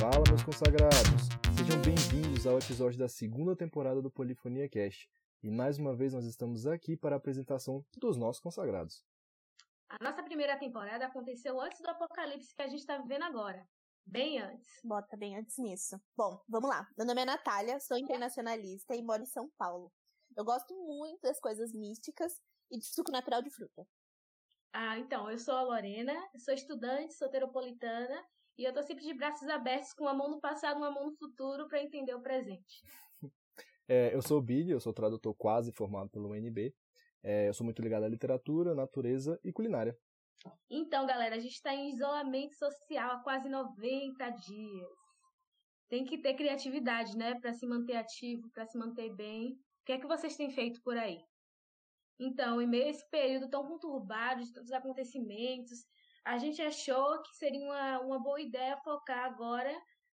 Fala, meus consagrados! Sejam bem-vindos ao episódio da segunda temporada do Polifonia Cast. E mais uma vez nós estamos aqui para a apresentação dos nossos consagrados. A nossa primeira temporada aconteceu antes do apocalipse que a gente está vivendo agora. Bem antes. Bota bem antes nisso. Bom, vamos lá. Meu nome é Natália, sou internacionalista e moro em São Paulo. Eu gosto muito das coisas místicas e de suco natural de fruta. Ah, então, eu sou a Lorena, sou estudante, soteropolitana e eu tô sempre de braços abertos com uma mão no passado e uma mão no futuro para entender o presente. É, eu sou o Billy, eu sou tradutor quase formado pelo UNB. É, eu sou muito ligado à literatura, natureza e culinária. Então, galera, a gente está em isolamento social há quase 90 dias. Tem que ter criatividade, né, para se manter ativo, para se manter bem. O que é que vocês têm feito por aí? Então, em meio a esse período tão conturbado de todos os acontecimentos, a gente achou que seria uma, uma boa ideia focar agora,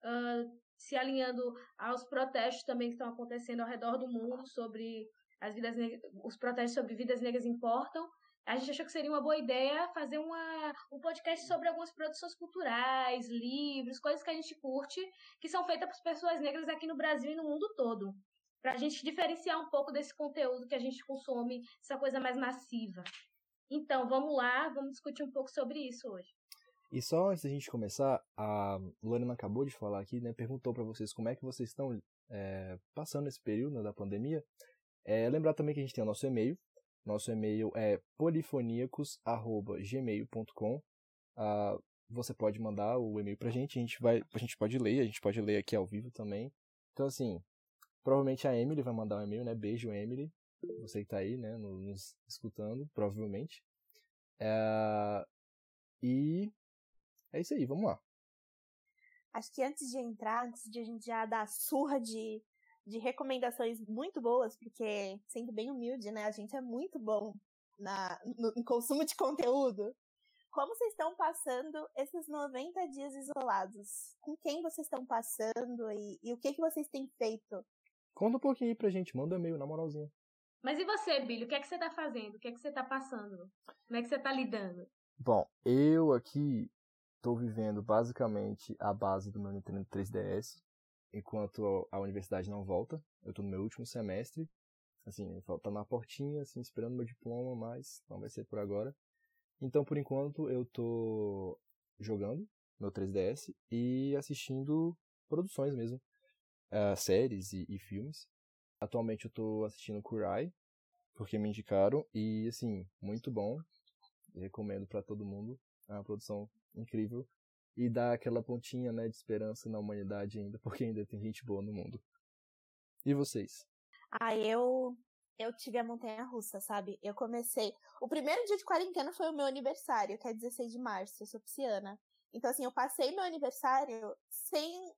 uh, se alinhando aos protestos também que estão acontecendo ao redor do mundo sobre as vidas os protestos sobre vidas negras importam. A gente achou que seria uma boa ideia fazer uma, um podcast sobre algumas produções culturais, livros, coisas que a gente curte, que são feitas por pessoas negras aqui no Brasil e no mundo todo para a gente diferenciar um pouco desse conteúdo que a gente consome, essa coisa mais massiva. Então, vamos lá, vamos discutir um pouco sobre isso hoje. E só antes da gente começar, a Lorena acabou de falar aqui, né, perguntou para vocês como é que vocês estão é, passando esse período né, da pandemia. É, lembrar também que a gente tem o nosso e-mail. Nosso e-mail é polifoniacos@gmail.com. Ah, você pode mandar o e-mail pra gente, a gente vai, a gente pode ler, a gente pode ler aqui ao vivo também. Então assim, Provavelmente a Emily vai mandar um e-mail, né? Beijo, Emily. Você que tá aí, né? Nos escutando, provavelmente. É... E é isso aí, vamos lá. Acho que antes de entrar, antes de a gente já dar surra de, de recomendações muito boas, porque, sendo bem humilde, né? A gente é muito bom na, no, no consumo de conteúdo. Como vocês estão passando esses 90 dias isolados? Com quem vocês estão passando e, e o que, que vocês têm feito Conta um pouquinho aí pra gente, manda um e-mail, na moralzinha. Mas e você, Billy? O que é que você tá fazendo? O que é que você tá passando? Como é que você tá lidando? Bom, eu aqui tô vivendo basicamente a base do meu Nintendo 3DS, enquanto a universidade não volta. Eu tô no meu último semestre, assim, falta na portinha, assim, esperando meu diploma, mas não vai ser por agora. Então, por enquanto, eu tô jogando meu 3DS e assistindo produções mesmo uh, séries e, e, filmes. Atualmente eu tô assistindo Kurai, porque me indicaram, e assim, muito bom. Recomendo para todo mundo. É uma produção incrível. E dá aquela pontinha né, de esperança na humanidade ainda, porque ainda tem gente boa no mundo. E vocês? Ah, eu eu tive a montanha russa, sabe? Eu comecei. O primeiro dia de quarentena foi o meu aniversário, que é 16 de março, eu sou pisciana. Então, assim, eu passei meu aniversário sem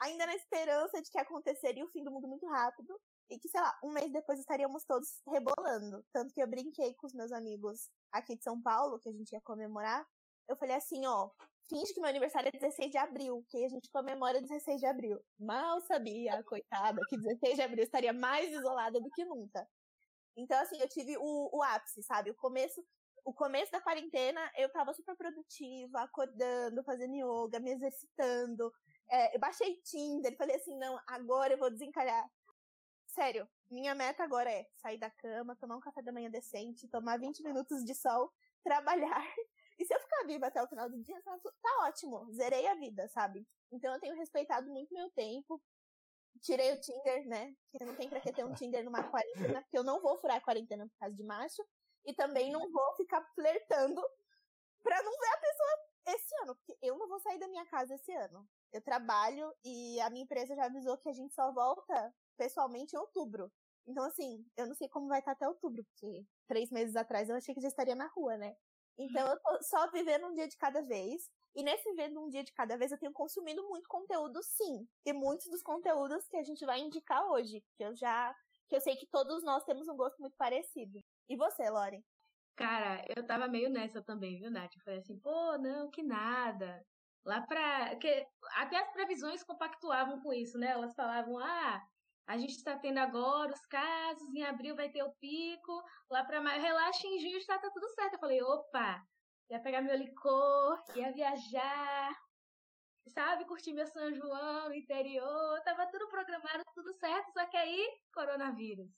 ainda na esperança de que aconteceria o fim do mundo muito rápido e que, sei lá, um mês depois estaríamos todos rebolando. Tanto que eu brinquei com os meus amigos aqui de São Paulo, que a gente ia comemorar. Eu falei assim, ó, finge que meu aniversário é 16 de abril, que a gente comemora 16 de abril. Mal sabia, coitada, que 16 de abril estaria mais isolada do que nunca. Então, assim, eu tive o, o ápice, sabe? O começo, o começo da quarentena, eu tava super produtiva, acordando, fazendo yoga, me exercitando, é, eu baixei Tinder, falei assim, não, agora eu vou desencalhar. Sério, minha meta agora é sair da cama, tomar um café da manhã decente, tomar 20 minutos de sol, trabalhar. E se eu ficar viva até o final do dia, tá, tá ótimo, zerei a vida, sabe? Então eu tenho respeitado muito meu tempo. Tirei o Tinder, né? Que não tem pra que ter um Tinder numa quarentena, porque eu não vou furar a quarentena por causa de macho. E também não vou ficar flertando pra não ver a pessoa esse ano, porque eu não vou sair da minha casa esse ano. Eu trabalho e a minha empresa já avisou que a gente só volta pessoalmente em outubro. Então, assim, eu não sei como vai estar até outubro, porque três meses atrás eu achei que já estaria na rua, né? Então, eu tô só vivendo um dia de cada vez. E nesse vivendo um dia de cada vez, eu tenho consumido muito conteúdo, sim. E muitos dos conteúdos que a gente vai indicar hoje, que eu já. que eu sei que todos nós temos um gosto muito parecido. E você, Loren? Cara, eu tava meio nessa também, viu, Nath? Eu falei assim, pô, não, que nada. Lá. Que, até as previsões compactuavam com isso, né? Elas falavam, ah, A gente está tendo agora os casos, em abril vai ter o pico, lá para maio, relaxa, em junho está tá tudo certo. Eu falei, opa, ia pegar meu licor, ia viajar, sabe, curtir meu São João interior, tava tudo programado, tudo certo, só que aí, coronavírus.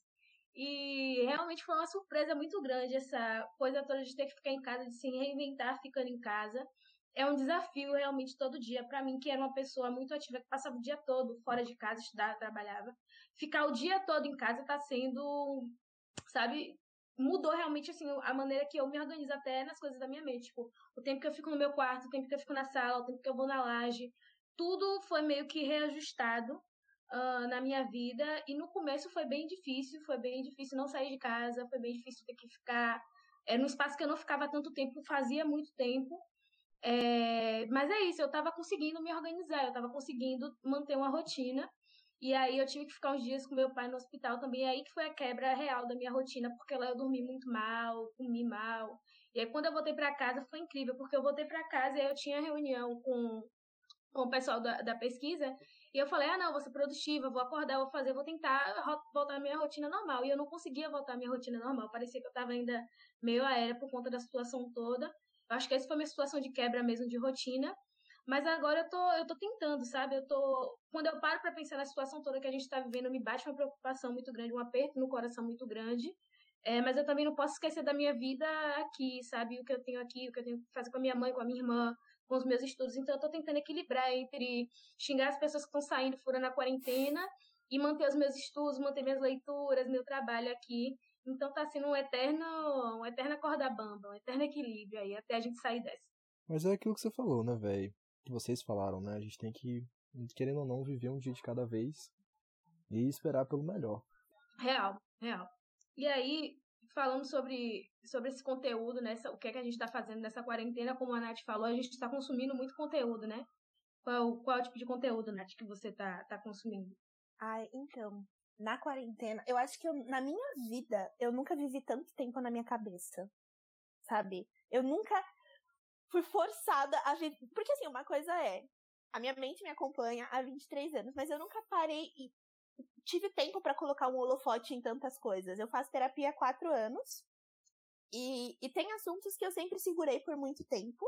E realmente foi uma surpresa muito grande essa coisa toda de ter que ficar em casa, de se reinventar ficando em casa. É um desafio realmente todo dia para mim, que era uma pessoa muito ativa, que passava o dia todo fora de casa, estudava, trabalhava. Ficar o dia todo em casa tá sendo, sabe, mudou realmente assim a maneira que eu me organizo até nas coisas da minha mente, tipo, o tempo que eu fico no meu quarto, o tempo que eu fico na sala, o tempo que eu vou na laje, tudo foi meio que reajustado uh, na minha vida e no começo foi bem difícil, foi bem difícil não sair de casa, foi bem difícil ter que ficar é, num espaço que eu não ficava tanto tempo, fazia muito tempo. É, mas é isso, eu estava conseguindo me organizar, eu estava conseguindo manter uma rotina. E aí eu tive que ficar uns dias com meu pai no hospital também. E aí que foi a quebra real da minha rotina, porque lá eu dormi muito mal, comi mal. E aí quando eu voltei para casa foi incrível, porque eu voltei para casa e eu tinha reunião com, com o pessoal da, da pesquisa. E eu falei, ah, não, vou ser produtiva, vou acordar, vou fazer, vou tentar voltar à minha rotina normal. E eu não conseguia voltar à minha rotina normal. Parecia que eu estava ainda meio aérea por conta da situação toda. Acho que essa foi minha situação de quebra mesmo de rotina. Mas agora eu tô, eu tô tentando, sabe? Eu tô. Quando eu paro para pensar na situação toda que a gente tá vivendo, me bate uma preocupação muito grande, um aperto no coração muito grande. É, mas eu também não posso esquecer da minha vida aqui, sabe? O que eu tenho aqui, o que eu tenho que fazer com a minha mãe, com a minha irmã, com os meus estudos. Então eu tô tentando equilibrar entre xingar as pessoas que estão saindo, furando a quarentena, e manter os meus estudos, manter minhas leituras, meu trabalho aqui. Então tá sendo um eterno, um eterna corda bamba, um eterno equilíbrio aí, até a gente sair dessa. Mas é aquilo que você falou, né, velho? que vocês falaram, né? A gente tem que, querendo ou não, viver um dia de cada vez e esperar pelo melhor. Real, real. E aí, falando sobre, sobre esse conteúdo, né? O que é que a gente está fazendo nessa quarentena, como a Nath falou, a gente está consumindo muito conteúdo, né? Qual, qual é o tipo de conteúdo, Nath, que você tá, tá consumindo? Ai, então, na quarentena, eu acho que eu, na minha vida, eu nunca vivi tanto tempo na minha cabeça. Sabe? Eu nunca fui forçada a ver. Porque assim, uma coisa é. A minha mente me acompanha há 23 anos, mas eu nunca parei e tive tempo para colocar um holofote em tantas coisas. Eu faço terapia há quatro anos. E, e tem assuntos que eu sempre segurei por muito tempo.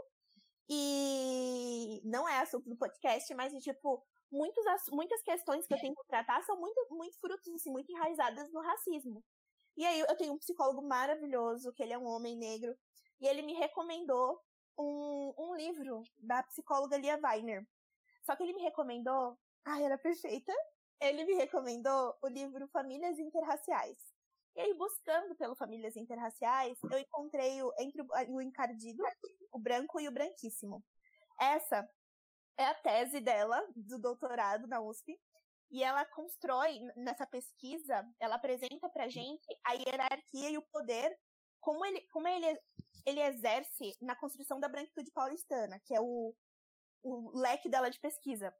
E não é assunto do podcast, mas tipo, muitos, muitas questões que eu tenho que tratar são muito, muito frutos, assim, muito enraizadas no racismo. E aí eu tenho um psicólogo maravilhoso, que ele é um homem negro, e ele me recomendou um, um livro da psicóloga Lia Weiner. Só que ele me recomendou. Ai, era perfeita. Ele me recomendou o livro Famílias Interraciais. E aí, buscando pelo Famílias Interraciais, eu encontrei o, entre o, o encardido, o branco e o branquíssimo. Essa é a tese dela, do doutorado na USP, e ela constrói, nessa pesquisa, ela apresenta pra gente a hierarquia e o poder, como ele, como ele ele exerce na construção da branquitude paulistana, que é o, o leque dela de pesquisa.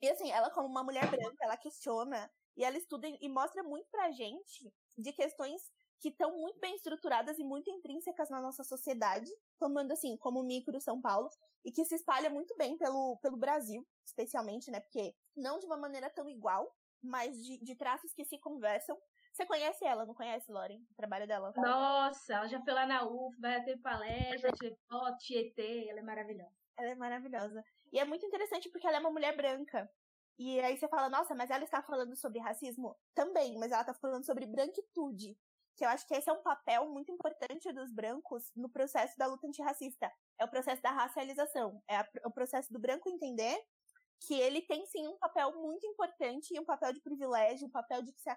E assim, ela como uma mulher branca, ela questiona e ela estuda e mostra muito pra gente de questões que estão muito bem estruturadas e muito intrínsecas na nossa sociedade, tomando assim como micro São Paulo, e que se espalha muito bem pelo, pelo Brasil, especialmente, né? Porque não de uma maneira tão igual, mas de, de traços que se conversam você conhece ela, não conhece, Lauren? O trabalho dela? Nossa, ela já foi lá na UF, vai ter palestra, foto, Tietê, ela é maravilhosa. Ela é maravilhosa. E é muito interessante porque ela é uma mulher branca. E aí você fala, nossa, mas ela está falando sobre racismo? Também, mas ela está falando sobre branquitude. Que eu acho que esse é um papel muito importante dos brancos no processo da luta antirracista. É o processo da racialização. É, é o processo do branco entender que ele tem sim um papel muito importante e um papel de privilégio, um papel de se é,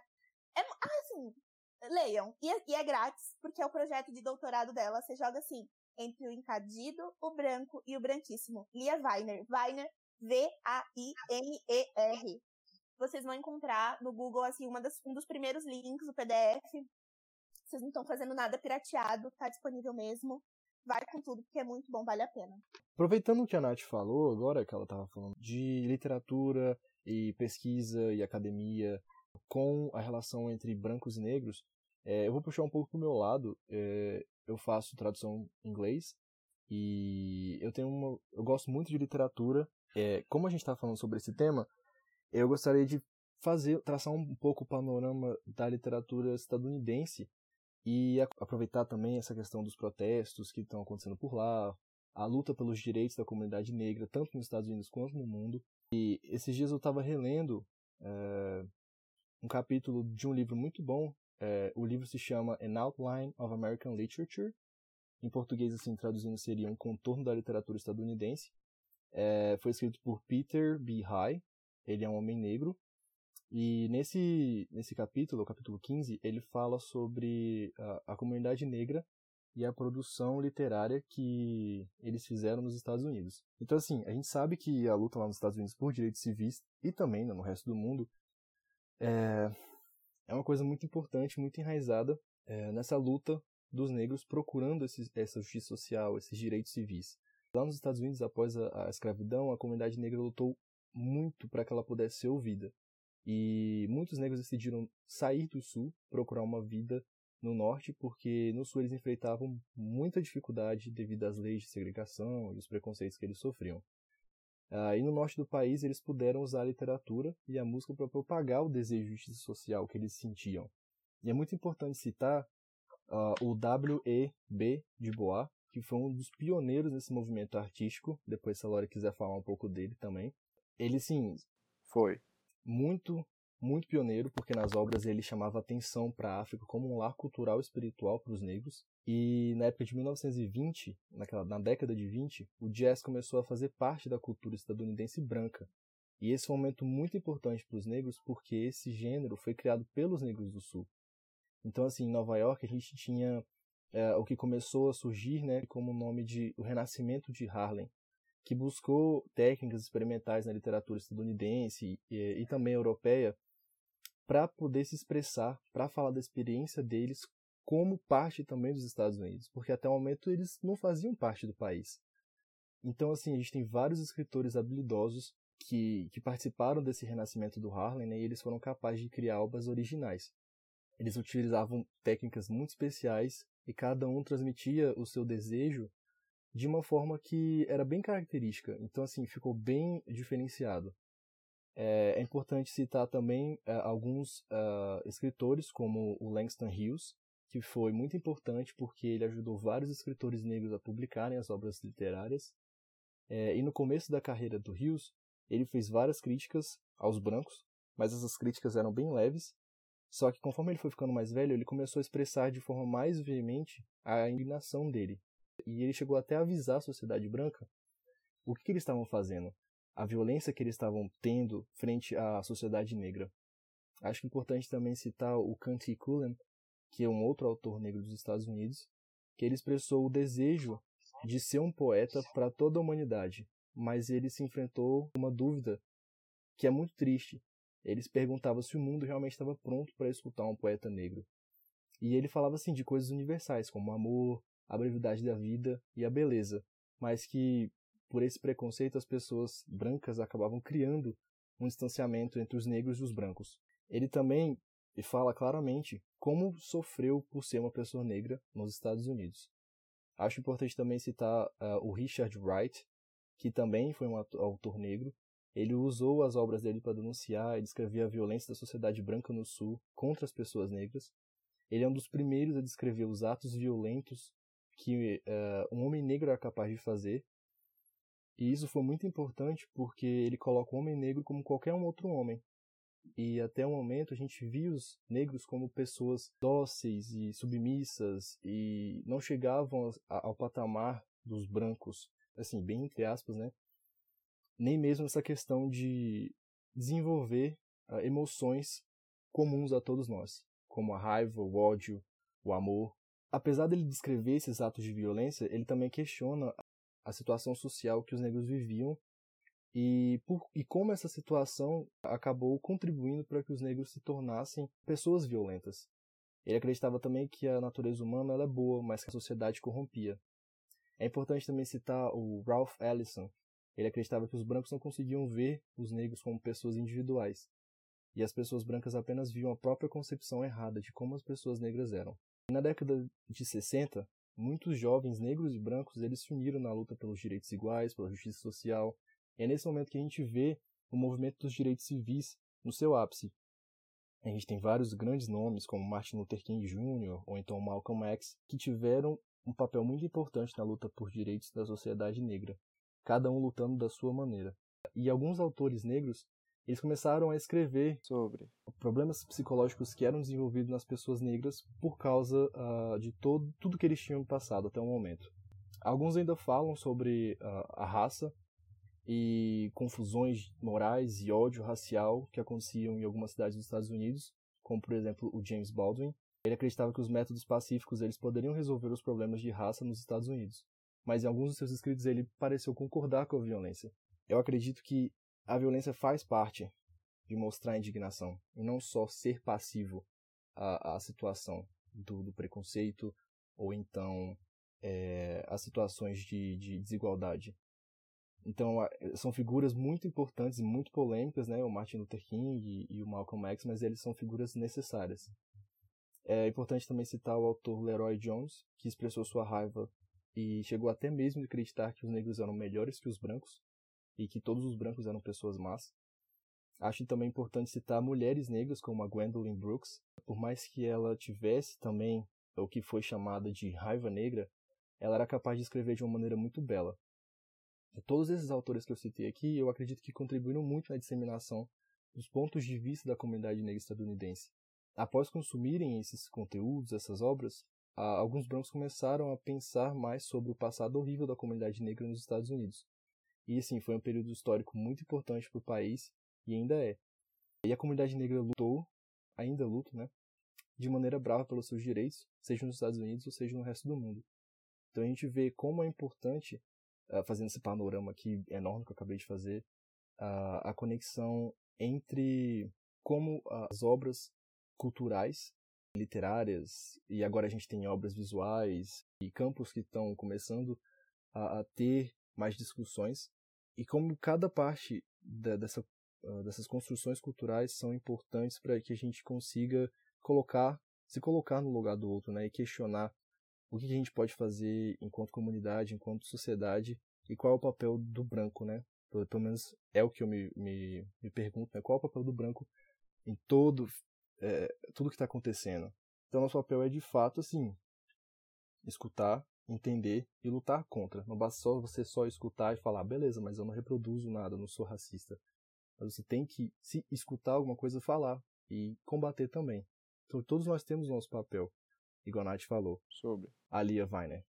assim, leiam. E é, e é grátis, porque é o projeto de doutorado dela. Você joga assim, entre o encardido, o branco e o branquíssimo. Lia Weiner. Weiner, V-A-I-N-E-R. Vocês vão encontrar no Google, assim, uma das, um dos primeiros links, o PDF. Vocês não estão fazendo nada pirateado, tá disponível mesmo. Vai com tudo, porque é muito bom, vale a pena. Aproveitando o que a Nath falou, agora que ela estava falando de literatura e pesquisa e academia, com a relação entre brancos e negros, é, eu vou puxar um pouco pro meu lado. É, eu faço tradução em inglês e eu tenho uma, eu gosto muito de literatura. É, como a gente está falando sobre esse tema, eu gostaria de fazer, traçar um pouco o panorama da literatura estadunidense e aproveitar também essa questão dos protestos que estão acontecendo por lá, a luta pelos direitos da comunidade negra, tanto nos Estados Unidos quanto no mundo. E esses dias eu estava relendo é, um capítulo de um livro muito bom. É, o livro se chama An Outline of American Literature. Em português, assim, traduzindo, seria Um Contorno da Literatura Estadunidense. É, foi escrito por Peter B. High. Ele é um homem negro. E nesse, nesse capítulo, o capítulo 15, ele fala sobre a, a comunidade negra e a produção literária que eles fizeram nos Estados Unidos. Então, assim, a gente sabe que a luta lá nos Estados Unidos por direitos civis e também né, no resto do mundo é, é uma coisa muito importante, muito enraizada é, nessa luta dos negros procurando esses, essa justiça social, esses direitos civis. Lá nos Estados Unidos, após a, a escravidão, a comunidade negra lutou muito para que ela pudesse ser ouvida. E muitos negros decidiram sair do sul, procurar uma vida no norte, porque no sul eles enfrentavam muita dificuldade devido às leis de segregação e os preconceitos que eles sofriam. Ah, e no norte do país eles puderam usar a literatura e a música para propagar o desejo de justiça social que eles sentiam. E é muito importante citar uh, o W.E.B. de Bois, que foi um dos pioneiros desse movimento artístico. Depois, se a Laura quiser falar um pouco dele também. Ele, sim, foi muito muito pioneiro, porque nas obras ele chamava atenção para a África como um lar cultural e espiritual para os negros. E na época de 1920, naquela, na década de 20, o jazz começou a fazer parte da cultura estadunidense branca. E esse foi um momento muito importante para os negros, porque esse gênero foi criado pelos negros do Sul. Então, assim, em Nova York a gente tinha é, o que começou a surgir né, como o nome de o Renascimento de Harlem, que buscou técnicas experimentais na literatura estadunidense e, e também europeia para poder se expressar, para falar da experiência deles como parte também dos Estados Unidos, porque até o momento eles não faziam parte do país. Então, assim, a gente tem vários escritores habilidosos que, que participaram desse renascimento do Harlem né, e eles foram capazes de criar obras originais. Eles utilizavam técnicas muito especiais e cada um transmitia o seu desejo de uma forma que era bem característica. Então, assim, ficou bem diferenciado. É, é importante citar também é, alguns uh, escritores, como o Langston Hughes, que foi muito importante porque ele ajudou vários escritores negros a publicarem as obras literárias. É, e no começo da carreira do Hughes, ele fez várias críticas aos brancos, mas essas críticas eram bem leves. Só que conforme ele foi ficando mais velho, ele começou a expressar de forma mais veemente a indignação dele. E ele chegou até a avisar a sociedade branca o que, que eles estavam fazendo a violência que eles estavam tendo frente à sociedade negra. Acho importante também citar o Kanti Cullen, que é um outro autor negro dos Estados Unidos, que ele expressou o desejo de ser um poeta para toda a humanidade, mas ele se enfrentou uma dúvida que é muito triste. Ele se perguntava se o mundo realmente estava pronto para escutar um poeta negro. E ele falava assim de coisas universais, como amor, a brevidade da vida e a beleza, mas que por esse preconceito, as pessoas brancas acabavam criando um distanciamento entre os negros e os brancos. Ele também fala claramente como sofreu por ser uma pessoa negra nos Estados Unidos. Acho importante também citar uh, o Richard Wright, que também foi um autor negro. Ele usou as obras dele para denunciar e descrever a violência da sociedade branca no Sul contra as pessoas negras. Ele é um dos primeiros a descrever os atos violentos que uh, um homem negro era capaz de fazer e isso foi muito importante porque ele coloca o homem negro como qualquer um outro homem. E até o momento a gente viu os negros como pessoas dóceis e submissas e não chegavam ao patamar dos brancos, assim, bem entre aspas, né? Nem mesmo essa questão de desenvolver uh, emoções comuns a todos nós, como a raiva, o ódio, o amor. Apesar dele descrever esses atos de violência, ele também questiona a situação social que os negros viviam e, por, e como essa situação acabou contribuindo para que os negros se tornassem pessoas violentas. Ele acreditava também que a natureza humana é boa, mas que a sociedade corrompia. É importante também citar o Ralph Ellison. Ele acreditava que os brancos não conseguiam ver os negros como pessoas individuais, e as pessoas brancas apenas viam a própria concepção errada de como as pessoas negras eram. Na década de 60, muitos jovens negros e brancos eles se uniram na luta pelos direitos iguais, pela justiça social. E é nesse momento que a gente vê o movimento dos direitos civis no seu ápice. A gente tem vários grandes nomes, como Martin Luther King Jr. ou então Malcolm X, que tiveram um papel muito importante na luta por direitos da sociedade negra, cada um lutando da sua maneira. E alguns autores negros, eles começaram a escrever sobre problemas psicológicos que eram desenvolvidos nas pessoas negras por causa uh, de todo, tudo que eles tinham passado até o momento. Alguns ainda falam sobre uh, a raça e confusões morais e ódio racial que aconteciam em algumas cidades dos Estados Unidos, como por exemplo o James Baldwin. Ele acreditava que os métodos pacíficos eles poderiam resolver os problemas de raça nos Estados Unidos, mas em alguns dos seus escritos ele pareceu concordar com a violência. Eu acredito que a violência faz parte de mostrar indignação e não só ser passivo à, à situação do, do preconceito ou então é, as situações de, de desigualdade. Então, são figuras muito importantes e muito polêmicas, né? O Martin Luther King e, e o Malcolm X, mas eles são figuras necessárias. É importante também citar o autor Leroy Jones, que expressou sua raiva e chegou até mesmo a acreditar que os negros eram melhores que os brancos e que todos os brancos eram pessoas más. Acho também importante citar mulheres negras como a Gwendolyn Brooks, por mais que ela tivesse também o que foi chamada de raiva negra, ela era capaz de escrever de uma maneira muito bela. E todos esses autores que eu citei aqui, eu acredito que contribuíram muito na disseminação dos pontos de vista da comunidade negra estadunidense. Após consumirem esses conteúdos, essas obras, alguns brancos começaram a pensar mais sobre o passado horrível da comunidade negra nos Estados Unidos. E assim, foi um período histórico muito importante para o país e ainda é. E a comunidade negra lutou, ainda luta, né, de maneira brava pelos seus direitos, seja nos Estados Unidos ou seja no resto do mundo. Então a gente vê como é importante, uh, fazendo esse panorama aqui enorme que eu acabei de fazer, a conexão entre como as obras culturais, literárias, e agora a gente tem obras visuais e campos que estão começando a, a ter mais discussões, e como cada parte da, dessa, uh, dessas construções culturais são importantes para que a gente consiga colocar, se colocar no lugar do outro, né, e questionar o que a gente pode fazer enquanto comunidade, enquanto sociedade, e qual é o papel do branco, né? Pelo, pelo menos é o que eu me, me, me pergunto, né? Qual é o papel do branco em todo, é, tudo que está acontecendo? Então, nosso papel é, de fato, assim, escutar, entender e lutar contra. Não basta só você só escutar e falar, beleza, mas eu não reproduzo nada, não sou racista. Mas você tem que, se escutar alguma coisa, falar e combater também. Então, todos nós temos nosso papel igual a Nath falou, sobre a Lia Weiner.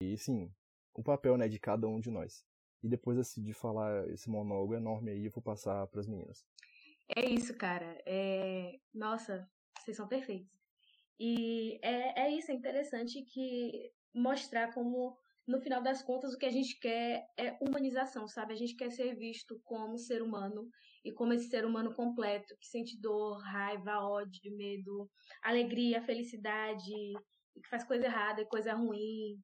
E sim, o papel né, de cada um de nós. E depois assim, de falar esse monólogo enorme aí, eu vou passar para as meninas. É isso, cara. É... Nossa, vocês são perfeitos. E é, é isso, é interessante que mostrar como, no final das contas, o que a gente quer é humanização, sabe? A gente quer ser visto como ser humano e como esse ser humano completo, que sente dor, raiva, ódio, medo, alegria, felicidade, e que faz coisa errada e coisa ruim,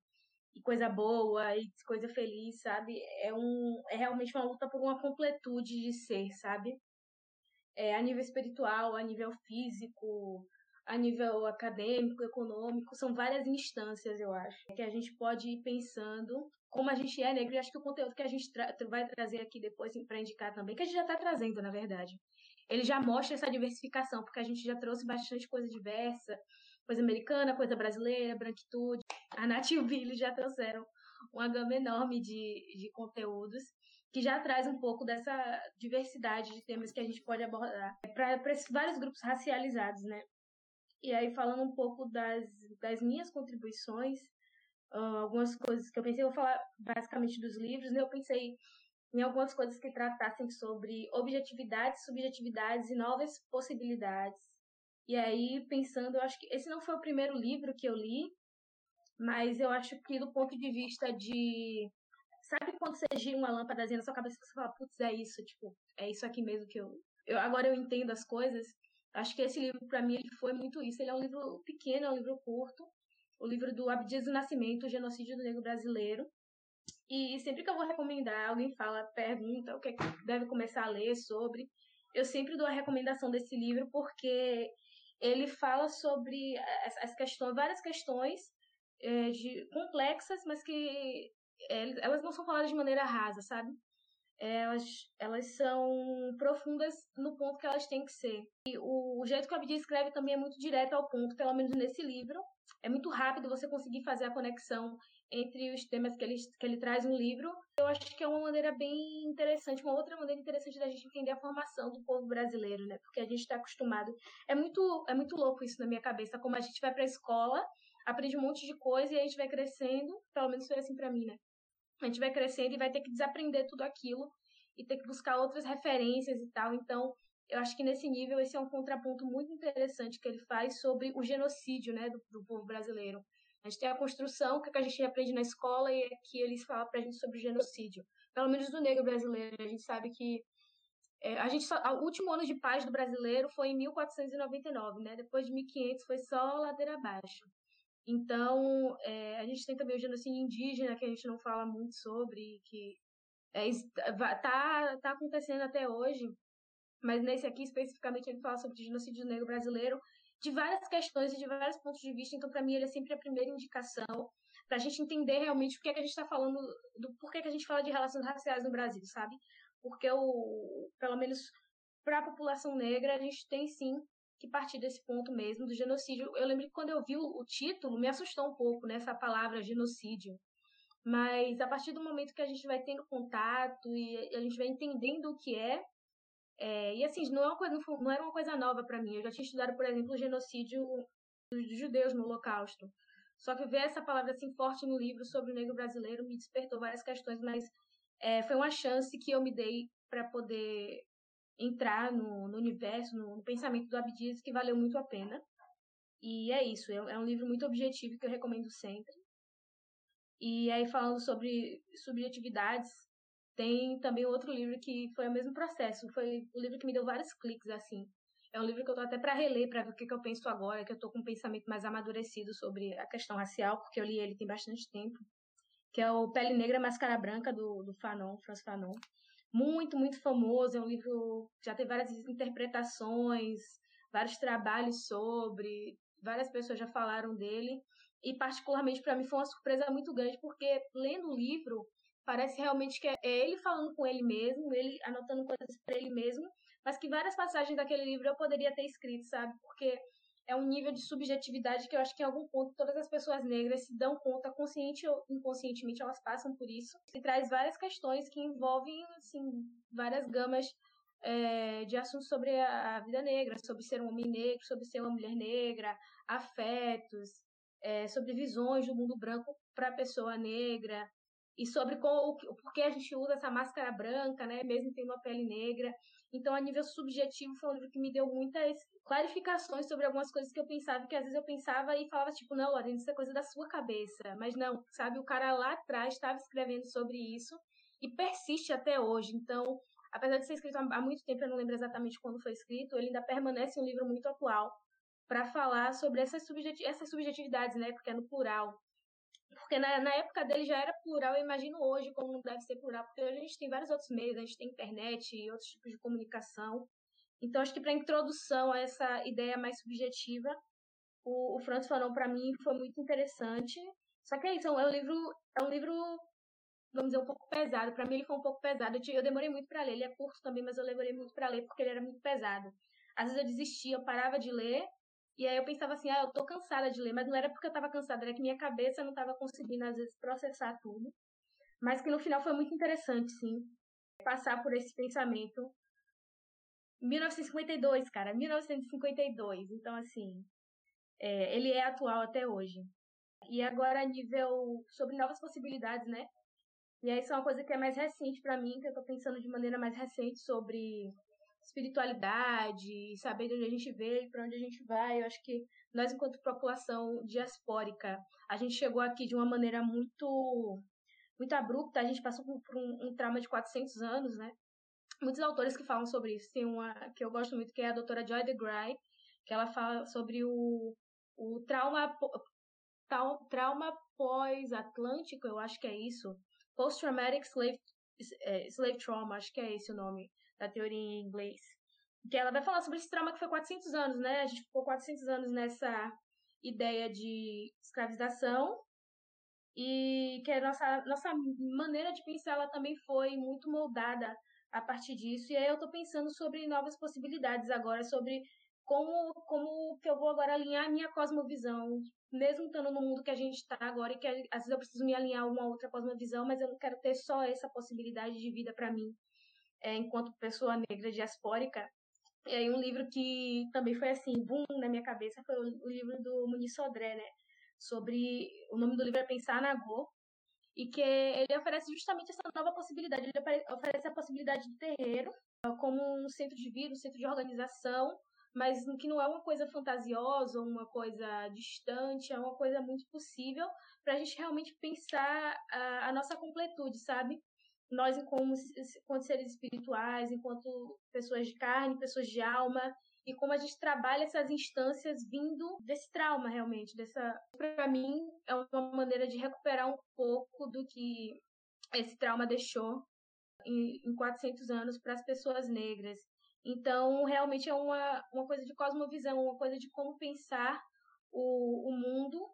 e coisa boa e coisa feliz, sabe? É, um, é realmente uma luta por uma completude de ser, sabe? É, a nível espiritual, a nível físico, a nível acadêmico, econômico, são várias instâncias, eu acho, que a gente pode ir pensando como a gente é negro, e acho que o conteúdo que a gente tra vai trazer aqui depois para indicar também, que a gente já está trazendo, na verdade, ele já mostra essa diversificação, porque a gente já trouxe bastante coisa diversa, coisa americana, coisa brasileira, branquitude. A Nath e o Billy já trouxeram uma gama enorme de, de conteúdos que já traz um pouco dessa diversidade de temas que a gente pode abordar para vários grupos racializados, né? E aí, falando um pouco das, das minhas contribuições, uh, algumas coisas que eu pensei, eu vou falar basicamente dos livros, né? Eu pensei em algumas coisas que tratassem sobre objetividades, subjetividades e novas possibilidades. E aí, pensando, eu acho que esse não foi o primeiro livro que eu li, mas eu acho que do ponto de vista de. Sabe quando você gira uma lâmpada na sua cabeça e você fala, putz, é isso, tipo, é isso aqui mesmo que eu. eu agora eu entendo as coisas. Acho que esse livro, para mim, ele foi muito isso. Ele é um livro pequeno, é um livro curto, o livro do Abdias do Nascimento, o Genocídio do Negro Brasileiro. E sempre que eu vou recomendar, alguém fala, pergunta o que, é que deve começar a ler sobre. Eu sempre dou a recomendação desse livro porque ele fala sobre as questões, várias questões é, de, complexas, mas que é, elas não são faladas de maneira rasa, sabe? Elas, elas são profundas no ponto que elas têm que ser. E o, o jeito que o Abdi escreve também é muito direto ao ponto, pelo menos nesse livro. É muito rápido você conseguir fazer a conexão entre os temas que ele, que ele traz no livro. Eu acho que é uma maneira bem interessante, uma outra maneira interessante da gente entender a formação do povo brasileiro, né? Porque a gente está acostumado. É muito, é muito louco isso na minha cabeça, como a gente vai para a escola, aprende um monte de coisa e a gente vai crescendo, pelo menos foi assim para mim, né? A gente vai crescendo e vai ter que desaprender tudo aquilo e ter que buscar outras referências e tal. Então, eu acho que nesse nível esse é um contraponto muito interessante que ele faz sobre o genocídio, né, do, do povo brasileiro. A gente tem a construção, que, é que a gente aprende na escola, e aqui eles falam pra gente sobre o genocídio. Pelo menos do negro brasileiro. A gente sabe que é, a gente só, o último ano de paz do brasileiro foi em 1499, né? Depois de 1500 foi só ladeira abaixo. Então, é, a gente tem também o genocídio indígena, que a gente não fala muito sobre, que é, tá, tá acontecendo até hoje. Mas nesse aqui, especificamente, ele fala sobre o genocídio negro brasileiro, de várias questões e de vários pontos de vista. Então, para mim, ele é sempre a primeira indicação para a gente entender realmente o que é que a gente está falando, do porquê que a gente fala de relações raciais no Brasil, sabe? Porque, o, pelo menos para a população negra, a gente tem sim que partir desse ponto mesmo do genocídio. Eu lembro que quando eu vi o, título, me assustou um pouco, né, essa palavra genocídio. Mas a partir do momento que a gente vai tendo contato e a gente vai entendendo o que é, é, e assim, não, é uma coisa, não era uma coisa nova para mim. Eu já tinha estudado, por exemplo, o genocídio dos judeus no Holocausto. Só que ver essa palavra assim forte no livro sobre o negro brasileiro me despertou várias questões, mas é, foi uma chance que eu me dei para poder entrar no, no universo, no, no, pensamento do Abdias, que valeu muito a pena. E é isso, é, é um livro muito objetivo que eu recomendo sempre. E aí, falando sobre subjetividades, tem também outro livro que foi o mesmo processo. Foi o livro que me deu vários cliques, assim. É um livro que eu tô até para reler, para ver o que, que eu penso agora, que eu tô com um pensamento mais amadurecido sobre a questão racial, porque eu li ele tem bastante tempo. Que é o Pele Negra, Máscara Branca, do, do Fanon, Franz Fanon. Muito, muito famoso. É um livro que já tem várias interpretações, vários trabalhos sobre, várias pessoas já falaram dele. E, particularmente, para mim, foi uma surpresa muito grande, porque lendo o livro, Parece realmente que é ele falando com ele mesmo, ele anotando coisas para ele mesmo, mas que várias passagens daquele livro eu poderia ter escrito, sabe? Porque é um nível de subjetividade que eu acho que em algum ponto todas as pessoas negras se dão conta, consciente ou inconscientemente, elas passam por isso. E traz várias questões que envolvem, assim, várias gamas é, de assuntos sobre a, vida negra, sobre ser um homem negro, sobre ser uma mulher negra, afetos, é, sobre visões do mundo branco para a pessoa negra, e sobre o porquê a gente usa essa máscara branca, né, mesmo tendo uma pele negra. Então, a nível subjetivo, foi um livro que me deu muitas clarificações sobre algumas coisas que eu pensava, que às vezes eu pensava e falava, tipo, não, Lorena, isso é coisa da sua cabeça. Mas não, sabe, o cara lá atrás estava escrevendo sobre isso e persiste até hoje. Então, apesar de ser escrito há muito tempo, eu não lembro exatamente quando foi escrito, ele ainda permanece um livro muito atual para falar sobre essas, subjeti essas subjetividades, né, porque é no plural. Porque na, na época dele já era plural, eu imagino hoje como deve ser plural, porque hoje a gente tem vários outros meios, a gente tem internet e outros tipos de comunicação. Então, acho que para introdução a essa ideia mais subjetiva, o, o Franz para mim, foi muito interessante. Só que é isso, é um livro, é um livro vamos dizer, um pouco pesado. Para mim, ele foi um pouco pesado. Eu demorei muito para ler. Ele é curto também, mas eu demorei muito para ler porque ele era muito pesado. Às vezes eu desistia, eu parava de ler e aí eu pensava assim, ah, eu tô cansada de ler, mas não era porque eu tava cansada, era que minha cabeça não tava conseguindo, às vezes, processar tudo. Mas que no final foi muito interessante, sim, passar por esse pensamento. 1952, cara, 1952. Então, assim, é, ele é atual até hoje. E agora, a nível sobre novas possibilidades, né? E aí, isso é uma coisa que é mais recente para mim, que eu tô pensando de maneira mais recente sobre espiritualidade, saber de onde a gente veio, para onde a gente vai. Eu acho que nós, enquanto população diaspórica, a gente chegou aqui de uma maneira muito muito abrupta. A gente passou por um, um trauma de 400 anos, né? Muitos autores que falam sobre isso. Tem uma que eu gosto muito, que é a doutora Joy DeGruy, que ela fala sobre o, o trauma, trauma pós-atlântico, eu acho que é isso. Post-traumatic slave, é, slave trauma, acho que é esse o nome da teoria em inglês. Que ela vai falar sobre esse trauma que foi 400 anos, né? A gente ficou 400 anos nessa ideia de escravização e que a nossa, nossa maneira de pensar ela também foi muito moldada a partir disso. E aí eu estou pensando sobre novas possibilidades agora, sobre como, como que eu vou agora alinhar a minha cosmovisão, mesmo estando no mundo que a gente está agora e que às vezes eu preciso me alinhar a uma outra cosmovisão, mas eu não quero ter só essa possibilidade de vida para mim, é, enquanto pessoa negra diaspórica. E aí um livro que também foi assim, boom na minha cabeça, foi o, livro do Muniz Sodré, né? Sobre, o nome do livro é Pensar na Go, e que ele oferece justamente essa nova possibilidade. Ele oferece a possibilidade de terreiro como um centro de vida, um centro de organização, mas que não é uma coisa fantasiosa, uma coisa distante, é uma coisa muito possível para a gente realmente pensar a, a, nossa completude, sabe? Nós, como, enquanto seres espirituais, enquanto pessoas de carne, pessoas de alma, e como a gente trabalha essas instâncias vindo desse trauma realmente, dessa para mim é uma maneira de recuperar um pouco do que esse trauma deixou em, em 400 anos para as pessoas negras. Então, realmente é uma, uma coisa de cosmovisão, uma coisa de como pensar o, o mundo,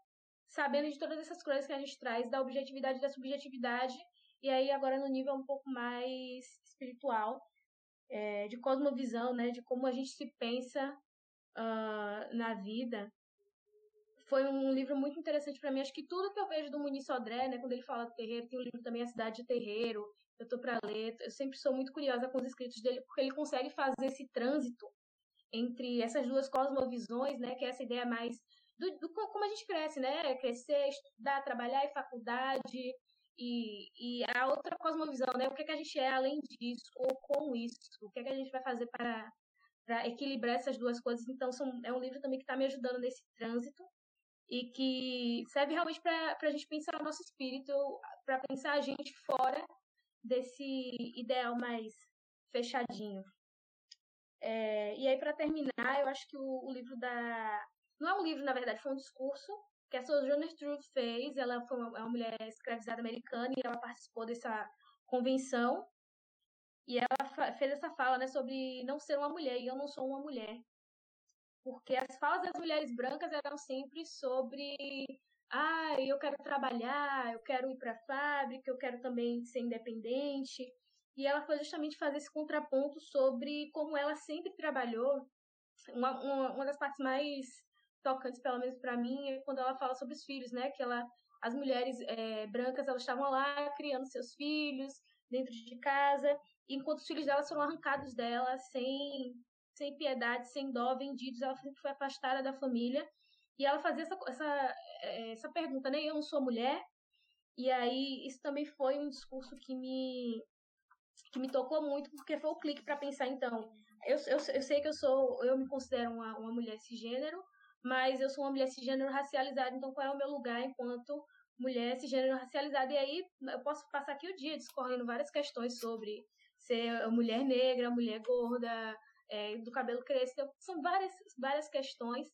sabendo de todas essas coisas que a gente traz, da objetividade e da subjetividade, e aí agora no nível um pouco mais espiritual, é, de cosmovisão, né, de como a gente se pensa uh, na vida. Foi um livro muito interessante para mim. Acho que tudo que eu vejo do Muniz Sodré, né, quando ele fala do terreiro, tem um livro também A Cidade de Terreiro, eu tô para ler. Eu sempre sou muito curiosa com os escritos dele, porque ele consegue fazer esse trânsito entre essas duas cosmovisões, né, que é essa ideia mais do, do como a gente cresce, né, crescer, estudar, trabalhar em faculdade, e, e a outra cosmovisão, né? O que, é que a gente é além disso, ou com isso? O que, é que a gente vai fazer para, para equilibrar essas duas coisas? Então, são, é um livro também que está me ajudando nesse trânsito e que serve realmente para a gente pensar o nosso espírito, para pensar a gente fora desse ideal mais fechadinho. É, e aí, para terminar, eu acho que o, o livro da. Não é um livro, na verdade, foi um discurso que a Sojourner Truth fez. Ela foi uma, uma mulher escravizada americana e ela participou dessa convenção. E ela fez essa fala né, sobre não ser uma mulher, e eu não sou uma mulher. Porque as falas das mulheres brancas eram sempre sobre ah, eu quero trabalhar, eu quero ir para a fábrica, eu quero também ser independente. E ela foi justamente fazer esse contraponto sobre como ela sempre trabalhou. Uma, uma, uma das partes mais tocantes, pelo menos para mim, é quando ela fala sobre os filhos, né? Que ela, as mulheres é, brancas, elas estavam lá criando seus filhos dentro de casa, enquanto os filhos delas foram arrancados dela sem, sem piedade, sem dó, vendidos. Ela foi afastada da família. E ela fazia essa, essa, é, essa pergunta, né? Eu não sou mulher. E aí, isso também foi um discurso que me que me tocou muito, porque foi o clique para pensar, então, eu, eu, eu sei que eu sou, eu me considero uma, uma mulher cisgênero, mas eu sou uma mulher cisgênero racializada, então qual é o meu lugar enquanto mulher cisgênero racializada? E aí eu posso passar aqui o dia discorrendo várias questões sobre ser mulher negra, mulher gorda, é, do cabelo crespo, são várias, várias questões,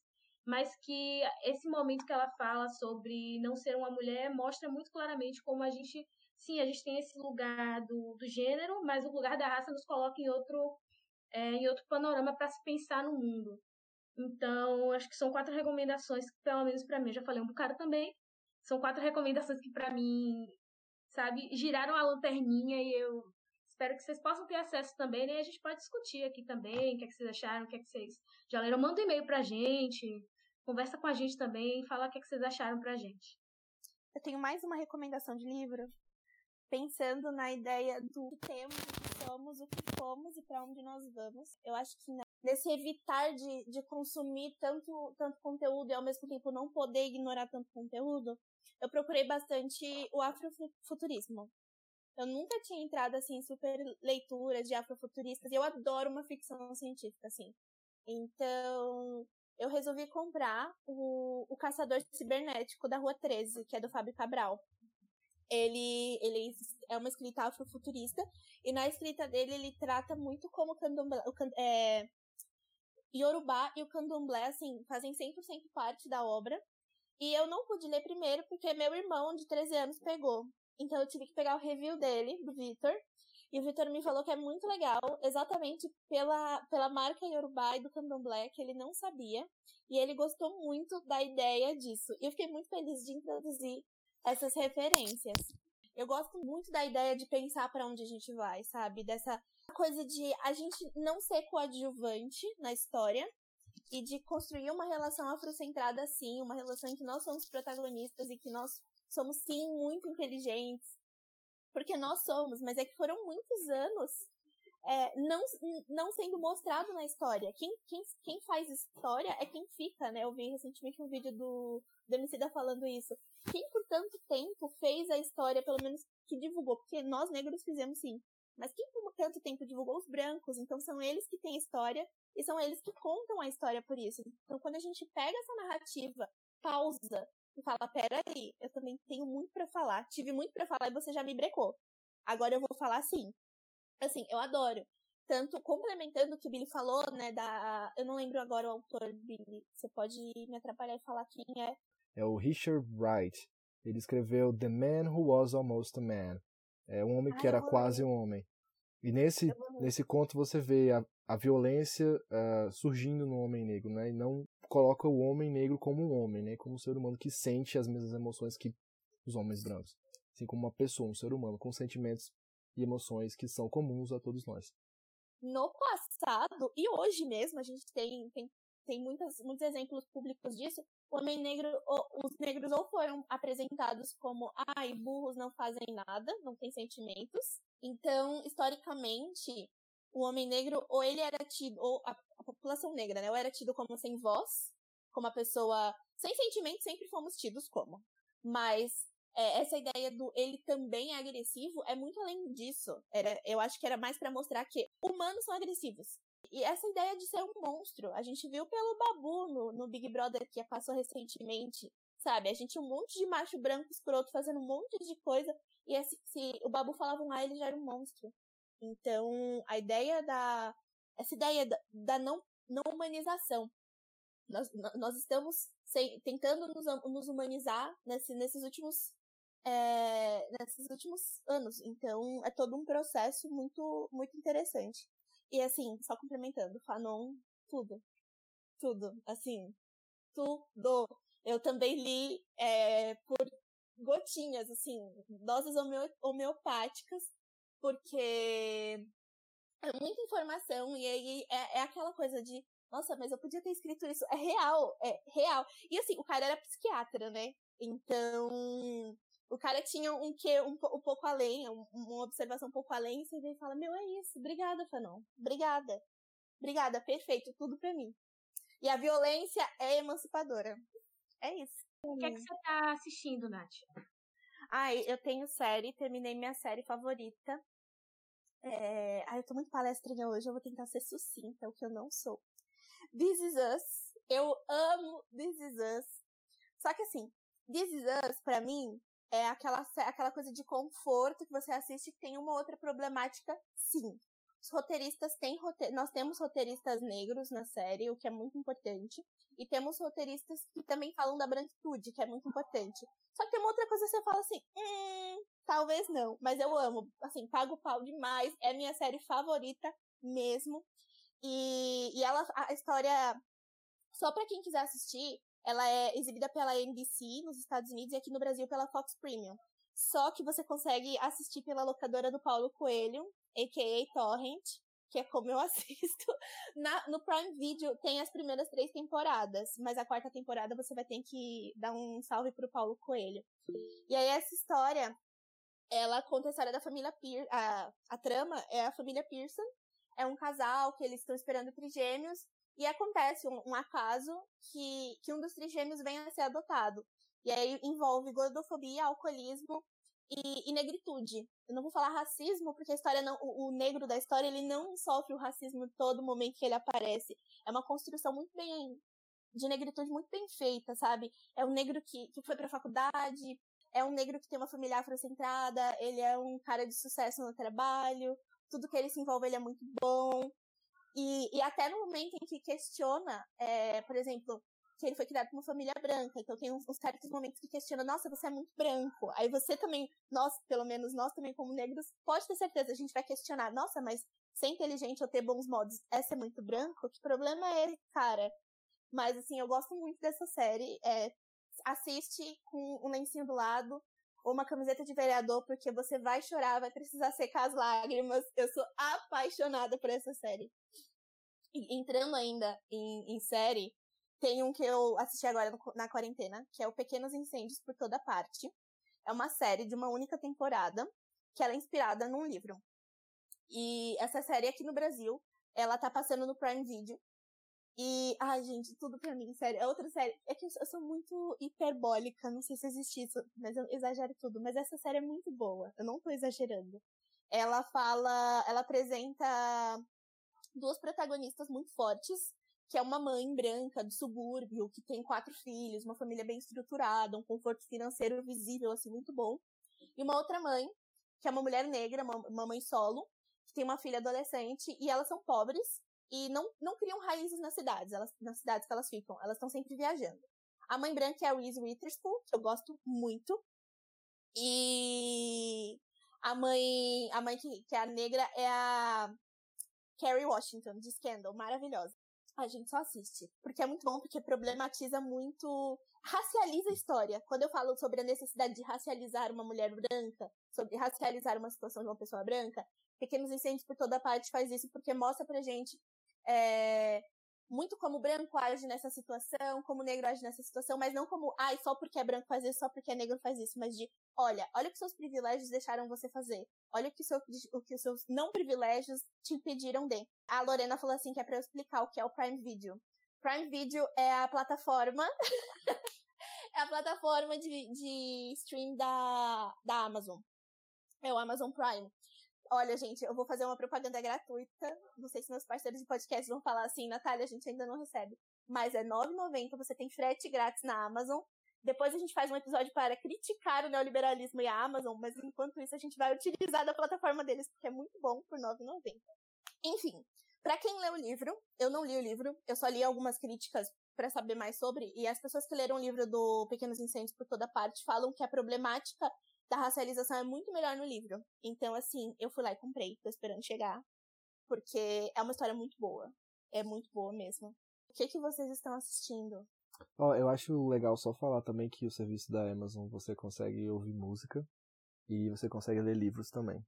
mas que esse momento que ela fala sobre não ser uma mulher mostra muito claramente como a gente, sim, a gente tem esse lugar do, do gênero, mas o lugar da raça nos coloca em outro, é, em outro panorama para se pensar no mundo. Então, acho que são quatro recomendações pelo menos para mim, já falei um bocado também. São quatro recomendações que, para mim, sabe, giraram a lanterninha e eu espero que vocês possam ter acesso também, né? A gente pode discutir aqui também, o que, é que vocês acharam, o que é que vocês já leram. Manda um e-mail pra gente, conversa com a gente também, fala o que, é que vocês acharam pra gente. Eu tenho mais uma recomendação de livro, pensando na ideia do que temos, o que somos, o que fomos e para onde nós vamos. Eu acho que nesse evitar de, de consumir tanto, tanto conteúdo e ao mesmo tempo não poder ignorar tanto conteúdo, eu procurei bastante o afrofuturismo. Eu nunca tinha entrado assim em super leituras de afrofuturistas e eu adoro uma ficção científica assim. Então, eu resolvi comprar o, o Caçador Cibernético da Rua 13, que é do Fábio Cabral. Ele, ele é uma escrita afrofuturista e na escrita dele ele trata muito como candomblé, é, Yorubá e o Candomblé, assim, fazem 100% parte da obra. E eu não pude ler primeiro porque meu irmão de 13 anos pegou. Então eu tive que pegar o review dele, do Victor. E o Victor me falou que é muito legal, exatamente pela, pela marca Yorubá e do Candomblé, que ele não sabia. E ele gostou muito da ideia disso. E eu fiquei muito feliz de introduzir essas referências. Eu gosto muito da ideia de pensar para onde a gente vai, sabe? Dessa coisa de a gente não ser coadjuvante na história e de construir uma relação afrocentrada assim, uma relação em que nós somos protagonistas e que nós somos sim muito inteligentes. Porque nós somos, mas é que foram muitos anos é, não, não sendo mostrado na história. Quem, quem, quem faz história é quem fica, né? Eu vi recentemente um vídeo do, do Emicida falando isso. Quem por tanto tempo fez a história, pelo menos que divulgou, porque nós negros fizemos sim. Mas quem por tanto tempo divulgou os brancos, então são eles que têm história e são eles que contam a história por isso. Então quando a gente pega essa narrativa, pausa e fala, peraí, eu também tenho muito para falar, tive muito para falar e você já me brecou. Agora eu vou falar assim. Assim, eu adoro. Tanto complementando o que o Billy falou, né, da... Eu não lembro agora o autor, Billy. Você pode me atrapalhar e falar quem é. É o Richard Wright. Ele escreveu The Man Who Was Almost a Man. É um homem que era quase um homem. E nesse, nesse conto você vê a, a violência uh, surgindo no homem negro, né? E não coloca o homem negro como um homem, né? Como um ser humano que sente as mesmas emoções que os homens brancos. Assim como uma pessoa, um ser humano com sentimentos e emoções que são comuns a todos nós. No passado, e hoje mesmo, a gente tem, tem, tem muitas, muitos exemplos públicos disso. O homem negro, os negros ou foram apresentados como, ai, burros não fazem nada, não têm sentimentos. Então, historicamente, o homem negro, ou ele era tido, ou a, a população negra, né, ou era tido como sem voz, como a pessoa sem sentimento, sempre fomos tidos como. Mas é, essa ideia do ele também é agressivo é muito além disso. Era, eu acho que era mais para mostrar que humanos são agressivos. E essa ideia de ser um monstro, a gente viu pelo Babu no, no Big Brother que passou recentemente, sabe? A gente um monte de macho branco escroto fazendo um monte de coisa, e esse, se o Babu falava um A, ele já era um monstro. Então, a ideia da. Essa ideia da, da não, não humanização. Nós, nós estamos tentando nos, nos humanizar nesse, nesses últimos é, nesses últimos anos. Então, é todo um processo muito, muito interessante. E assim, só complementando, Fanon, tudo. Tudo. Assim, tudo. Eu também li é, por gotinhas, assim, doses homeopáticas, porque é muita informação e aí é, é aquela coisa de nossa, mas eu podia ter escrito isso. É real, é real. E assim, o cara era psiquiatra, né? Então, o cara tinha um que um, um pouco além, um, uma observação um pouco além, e você vem e fala, meu, é isso, obrigada, Fanon. Obrigada. Obrigada, perfeito, tudo pra mim. E a violência é emancipadora. É isso. O que é que você tá assistindo, Nath? Ai, eu tenho série, terminei minha série favorita. É... Ai, eu tô muito palestrinha hoje, eu vou tentar ser sucinta, o que eu não sou. This Is Us. Eu amo This Is Us. Só que assim, This Is Us, pra mim, é aquela, aquela coisa de conforto que você assiste que tem uma outra problemática, sim. Os roteiristas têm nós temos roteiristas negros na série, o que é muito importante, e temos roteiristas que também falam da branquitude, que é muito importante. Só que tem uma outra coisa que você fala assim, hum, talvez não, mas eu amo, assim, pago pau demais, é minha série favorita mesmo. E, e ela, a história, só para quem quiser assistir, ela é exibida pela NBC nos Estados Unidos e aqui no Brasil pela Fox Premium. Só que você consegue assistir pela locadora do Paulo Coelho, a.k.a. Torrent, que é como eu assisto. Na, no Prime Video tem as primeiras três temporadas, mas a quarta temporada você vai ter que dar um salve pro Paulo Coelho. E aí essa história, ela conta a história da família Pearson, a, a trama é a família Pearson, é um casal que eles estão esperando trigêmeos, e acontece um, um acaso que, que um dos trigêmeos vem a ser adotado. E aí envolve gordofobia, alcoolismo e, e, negritude. Eu não vou falar racismo, porque a história não, o, o, negro da história ele não sofre o racismo todo momento que ele aparece. É uma construção muito bem de negritude muito bem feita, sabe? É um negro que, que foi pra faculdade, é um negro que tem uma família afrocentrada, ele é um cara de sucesso no trabalho, tudo que ele se envolve ele é muito bom. E, e até no momento em que questiona, é, por exemplo, que ele foi criado por uma família branca, então tem uns, uns certos momentos que questiona, nossa, você é muito branco. Aí você também, nós, pelo menos nós também como negros, pode ter certeza, a gente vai questionar, nossa, mas ser inteligente ou ter bons modos é ser muito branco? Que problema é cara? Mas assim, eu gosto muito dessa série. É, assiste com um lencinho do lado, ou uma camiseta de vereador, porque você vai chorar, vai precisar secar as lágrimas. Eu sou apaixonada por essa série. E entrando ainda em, em série, tem um que eu assisti agora na quarentena, que é o Pequenos Incêndios por Toda Parte. É uma série de uma única temporada, que ela é inspirada num livro. E essa série aqui no Brasil, ela tá passando no Prime Video. E, ai, gente, tudo pra mim, sério. É outra série. É que eu sou muito hiperbólica, não sei se existe isso, mas eu exagero tudo. Mas essa série é muito boa, eu não tô exagerando. Ela fala, ela apresenta duas protagonistas muito fortes, que é uma mãe branca do subúrbio, que tem quatro filhos, uma família bem estruturada, um conforto financeiro visível, assim, muito bom. E uma outra mãe, que é uma mulher negra, uma mãe solo, que tem uma filha adolescente, e elas são pobres, e não, não criam raízes nas cidades, elas, nas cidades que elas ficam, elas estão sempre viajando. A mãe branca é a Reese Witherspoon, que eu gosto muito. E a mãe, a mãe que, que é a negra é a Carrie Washington, de Scandal, maravilhosa. A gente só assiste. Porque é muito bom, porque problematiza muito. racializa a história. Quando eu falo sobre a necessidade de racializar uma mulher branca, sobre racializar uma situação de uma pessoa branca, Pequenos Incêndios por toda parte faz isso porque mostra pra gente é, muito como branco age nessa situação, como negro age nessa situação, mas não como, ai, só porque é branco faz isso, só porque é negro faz isso, mas de, olha, olha o que seus privilégios deixaram você fazer, olha o que, seu, o que os seus não privilégios te impediram de. A Lorena falou assim que é para eu explicar o que é o Prime Video. Prime Video é a plataforma, é a plataforma de, de stream da, da Amazon. É o Amazon Prime. Olha, gente, eu vou fazer uma propaganda gratuita. Não sei se meus parceiros de podcast vão falar assim, Natália, a gente ainda não recebe. Mas é R$ 9,90, você tem frete grátis na Amazon. Depois a gente faz um episódio para criticar o neoliberalismo e a Amazon, mas enquanto isso a gente vai utilizar da plataforma deles, porque é muito bom por R$ 9,90. Enfim, para quem lê o livro, eu não li o livro, eu só li algumas críticas para saber mais sobre, e as pessoas que leram o livro do Pequenos Incêndios por toda parte falam que a problemática da racialização é muito melhor no livro. Então, assim, eu fui lá e comprei, tô esperando chegar. Porque é uma história muito boa. É muito boa mesmo. O que, que vocês estão assistindo? Ó, oh, eu acho legal só falar também que o serviço da Amazon você consegue ouvir música e você consegue ler livros também.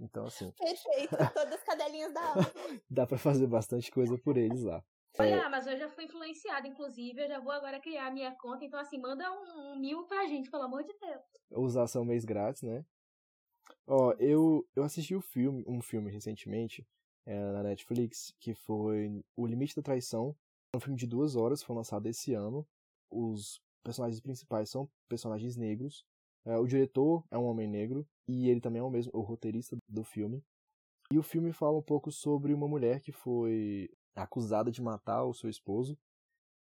Então, assim. Perfeito, todas as cadelinhas da Amazon. Dá pra fazer bastante coisa por eles lá. Olha, é... mas eu já fui influenciada, inclusive, eu já vou agora criar a minha conta, então assim, manda um, um mil pra gente, pelo amor de Deus. Usar um mês grátis, né? Ó, eu, eu assisti um filme, um filme recentemente, é, na Netflix, que foi O Limite da Traição. É um filme de duas horas, foi lançado esse ano. Os personagens principais são personagens negros. É, o diretor é um homem negro, e ele também é o mesmo, o roteirista do filme. E o filme fala um pouco sobre uma mulher que foi acusada de matar o seu esposo.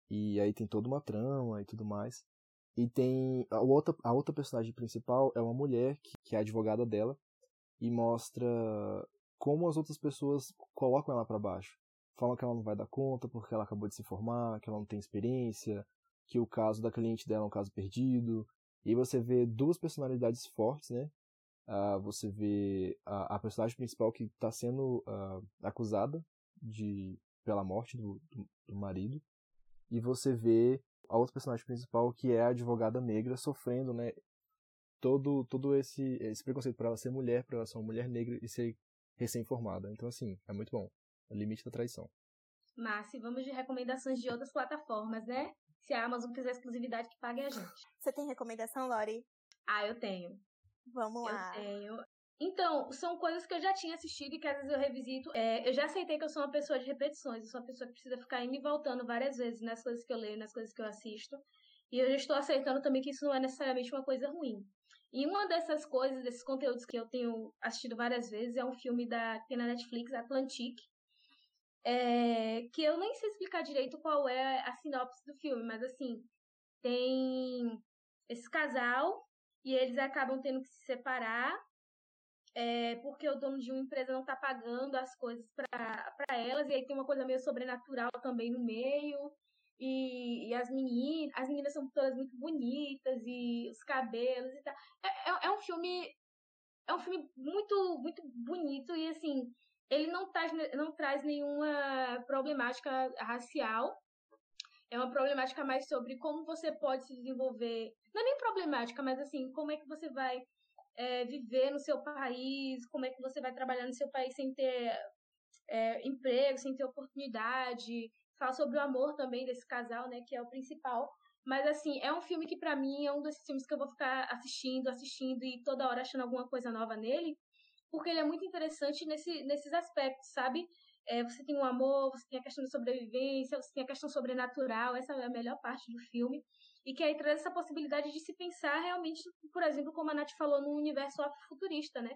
E aí tem toda uma trama e tudo mais. E tem a outra, a outra personagem principal é uma mulher que, que é advogada dela e mostra como as outras pessoas colocam ela para baixo. Falam que ela não vai dar conta porque ela acabou de se formar, que ela não tem experiência, que o caso da cliente dela é um caso perdido. E você vê duas personalidades fortes, né? Uh, você vê a, a, personagem principal que está sendo uh, acusada de pela morte do, do, do marido. E você vê a outra personagem principal, que é a advogada negra, sofrendo, né? Todo, todo esse, esse preconceito para ela ser mulher, para ela ser uma mulher negra e ser recém-formada. Então, assim, é muito bom. O limite da traição. Márcia, vamos de recomendações de outras plataformas, né? Se a Amazon quiser exclusividade, que pague a gente. Você tem recomendação, Lori? Ah, eu tenho. Vamos lá. Eu tenho. Então, são coisas que eu já tinha assistido e que às vezes eu revisito. É, eu já aceitei que eu sou uma pessoa de repetições, eu sou uma pessoa que precisa ficar indo e voltando várias vezes nas coisas que eu leio, nas coisas que eu assisto. E eu já estou aceitando também que isso não é necessariamente uma coisa ruim. E uma dessas coisas, desses conteúdos que eu tenho assistido várias vezes, é um filme da, que tem na Netflix, Atlantique. É, que eu nem sei explicar direito qual é a sinopse do filme, mas assim, tem esse casal e eles acabam tendo que se separar é, porque o dono de uma empresa não está pagando as coisas para elas, e aí tem uma coisa meio sobrenatural também no meio. E, e, as meninas, as meninas são todas muito bonitas, e os cabelos e tal. É, é, é, um filme. É um filme muito, muito bonito e assim, ele não traz, não traz nenhuma problemática racial. É uma problemática mais sobre como você pode se desenvolver. Não é nem problemática, mas assim, como é que você vai é, viver no seu país, como é que você vai trabalhar no seu país sem ter é, emprego, sem ter oportunidade. Fala sobre o amor também desse casal, né, que é o principal. Mas assim, é um filme que para mim é um desses filmes que eu vou ficar assistindo, assistindo e toda hora achando alguma coisa nova nele, porque ele é muito interessante nesse, nesses aspectos, sabe? É, você tem o amor, você tem a questão da sobrevivência, você tem a questão sobrenatural, essa é a melhor parte do filme. E que aí traz essa possibilidade de se pensar realmente, por exemplo, como a Nath falou, num universo futurista, né?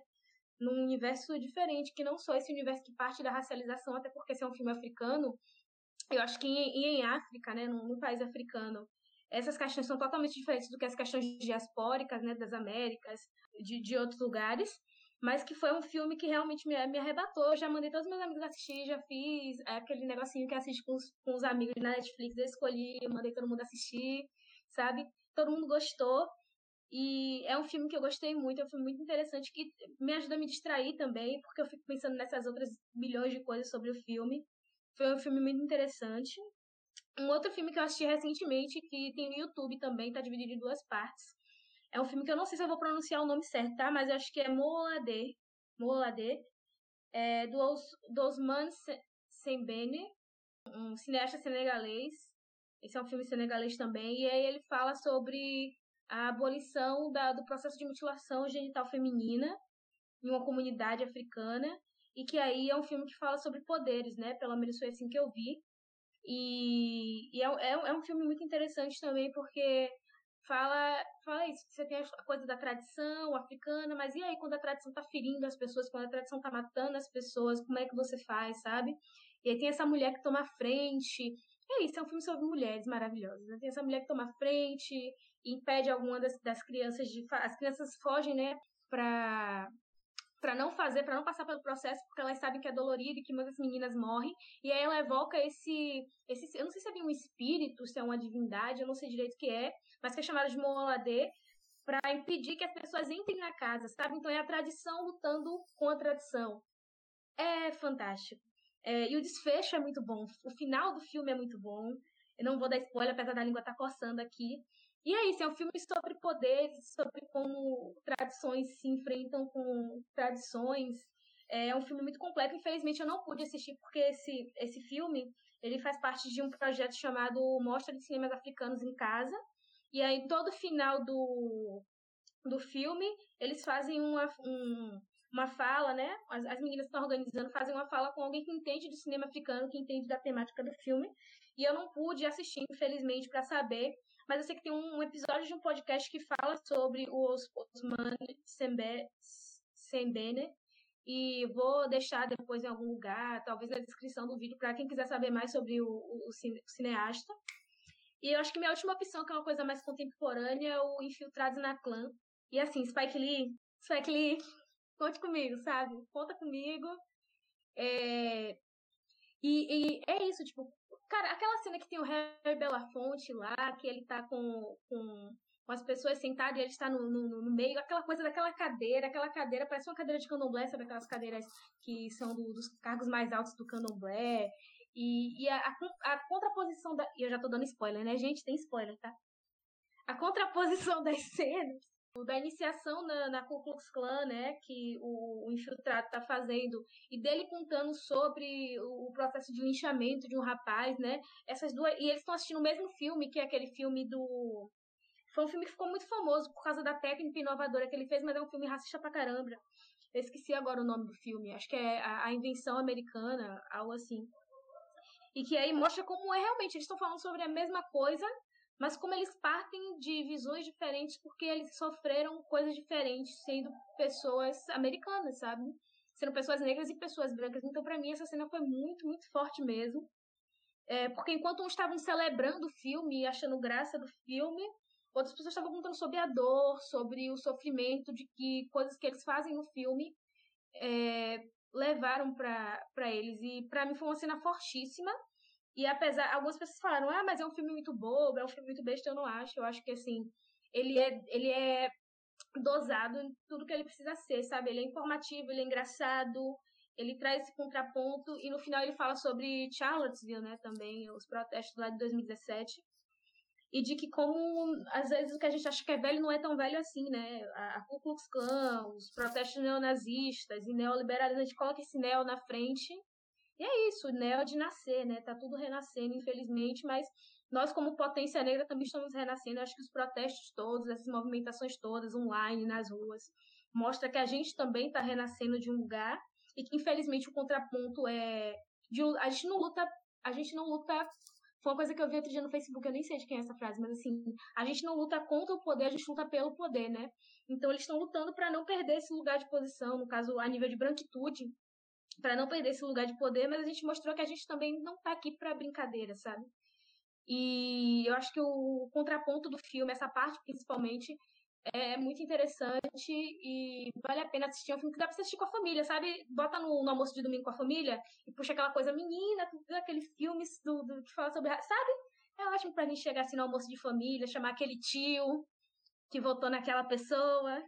Num universo diferente, que não só esse universo que parte da racialização, até porque esse é um filme africano, eu acho que em, em África, né, num, num país africano, essas questões são totalmente diferentes do que as questões diaspóricas, né, das Américas, de, de outros lugares. Mas que foi um filme que realmente me, me arrebatou. Eu já mandei todos os meus amigos assistir, já fiz aquele negocinho que assiste com os, com os amigos na Netflix, eu escolhi, eu mandei todo mundo assistir, sabe? Todo mundo gostou. E é um filme que eu gostei muito, é um filme muito interessante que me ajuda a me distrair também, porque eu fico pensando nessas outras milhões de coisas sobre o filme. Foi um filme muito interessante. Um outro filme que eu assisti recentemente, que tem no YouTube também, tá dividido em duas partes, é um filme que eu não sei se eu vou pronunciar o nome certo, tá? Mas eu acho que é Moladé. Moladé. É, do, Os, do Osman Sembene, um cineasta senegalês. Esse é um filme senegalês também. E aí ele fala sobre a abolição da, do processo de mutilação genital feminina em uma comunidade africana. E que aí é um filme que fala sobre poderes, né? Pelo menos foi assim que eu vi. E, e é, é, é um filme muito interessante também, porque fala, fala isso, você tem a coisa da tradição africana, mas e aí quando a tradição tá ferindo as pessoas, quando a tradição tá matando as pessoas, como é que você faz, sabe? E aí tem essa mulher que toma frente. É isso, é um filme sobre mulheres maravilhosas. Né? Tem essa mulher que toma frente impede alguma das, das crianças de. As crianças fogem, né, pra, para não fazer, para não passar pelo processo, porque elas sabem que é dolorido e que muitas meninas morrem. E aí ela evoca esse, esse eu não sei se é um espírito, se é uma divindade, eu não sei direito o que é, mas que é chamado de Moladê, para impedir que as pessoas entrem na casa, sabe? Então é a tradição lutando com a tradição. É fantástico. É, e o desfecho é muito bom. O final do filme é muito bom. Eu não vou dar spoiler, apesar da língua estar tá coçando aqui. E é isso, é um filme sobre poderes, sobre como tradições se enfrentam com tradições. É um filme muito completo. Infelizmente eu não pude assistir porque esse, esse filme ele faz parte de um projeto chamado Mostra de Cinemas Africanos em Casa. E aí todo final do, do filme eles fazem uma, um, uma fala, né? As, as meninas estão organizando, fazem uma fala com alguém que entende de cinema africano, que entende da temática do filme. E eu não pude assistir, infelizmente, para saber mas eu sei que tem um episódio de um podcast que fala sobre o Osman Sembene. E vou deixar depois em algum lugar, talvez na descrição do vídeo, para quem quiser saber mais sobre o, o, o cineasta. E eu acho que minha última opção, que é uma coisa mais contemporânea, é o Infiltrados na Clã. E assim, Spike Lee, Spike Lee, conte comigo, sabe? Conta comigo. É... E, e é isso, tipo, Cara, aquela cena que tem o Harry Belafonte lá, que ele tá com, com, com as pessoas sentadas e ele está no, no, no, meio, aquela coisa daquela cadeira, aquela cadeira parece uma cadeira de candomblé, sabe aquelas cadeiras que são do, dos cargos mais altos do candomblé. E, e a, a, a contraposição da. E eu já tô dando spoiler, né, gente? Tem spoiler, tá? A contraposição das cenas da iniciação na, na Ku Klux Klan, né, que o, o infiltrado está fazendo, e dele contando sobre o, o, processo de linchamento de um rapaz, né, essas duas, e eles estão assistindo o mesmo filme, que é aquele filme do, foi um filme que ficou muito famoso por causa da técnica inovadora que ele fez, mas é um filme racista pra caramba. Eu esqueci agora o nome do filme, acho que é a, a Invenção Americana, algo assim. E que aí mostra como é realmente, eles estão falando sobre a mesma coisa, mas como eles partem de visões diferentes porque eles sofreram coisas diferentes sendo pessoas americanas, sabe? Sendo pessoas negras e pessoas brancas. Então, para mim, essa cena foi muito, muito forte mesmo. É, porque enquanto uns estavam celebrando o filme e achando graça do filme, outras pessoas estavam contando sobre a dor, sobre o sofrimento, de que coisas que eles fazem no filme é, levaram para eles. E para mim foi uma cena fortíssima. E apesar, algumas pessoas falaram, ah, mas é um filme muito bobo, é um filme muito besta, eu não acho. Eu acho que, assim, ele é, ele é dosado em tudo que ele precisa ser, sabe? Ele é informativo, ele é engraçado, ele traz esse contraponto e no final ele fala sobre Charlottesville, né, também, os protestos lá de 2017. E de que como, às vezes, o que a gente acha que é velho não é tão velho assim, né? A, Ku Klux Klan, os protestos neonazistas e neoliberalismo, a gente coloca esse neo na frente. E é isso, neo é de nascer, né? Tá tudo renascendo, infelizmente, mas nós, como potência negra, também estamos renascendo. Eu acho que os protestos todos, essas movimentações todas, online, nas ruas, mostra que a gente também está renascendo de um lugar e que infelizmente o contraponto é de, a gente não luta a gente não luta foi uma coisa que eu vi outro dia no Facebook, eu nem sei de quem é essa frase, mas assim, a gente não luta contra o poder, a gente luta pelo poder, né? Então eles estão lutando para não perder esse lugar de posição, no caso, a nível de branquitude, para não perder esse lugar de poder, mas a gente mostrou que a gente também não tá aqui para brincadeira, sabe? E eu acho que o contraponto do filme, essa parte principalmente, é muito interessante e vale a pena assistir. É um filme que dá pra assistir com a família, sabe? Bota no, no almoço de domingo com a família e puxa aquela coisa menina, aqueles filmes do, do, que fala sobre. Sabe? É ótimo pra gente chegar assim no almoço de família, chamar aquele tio que votou naquela pessoa,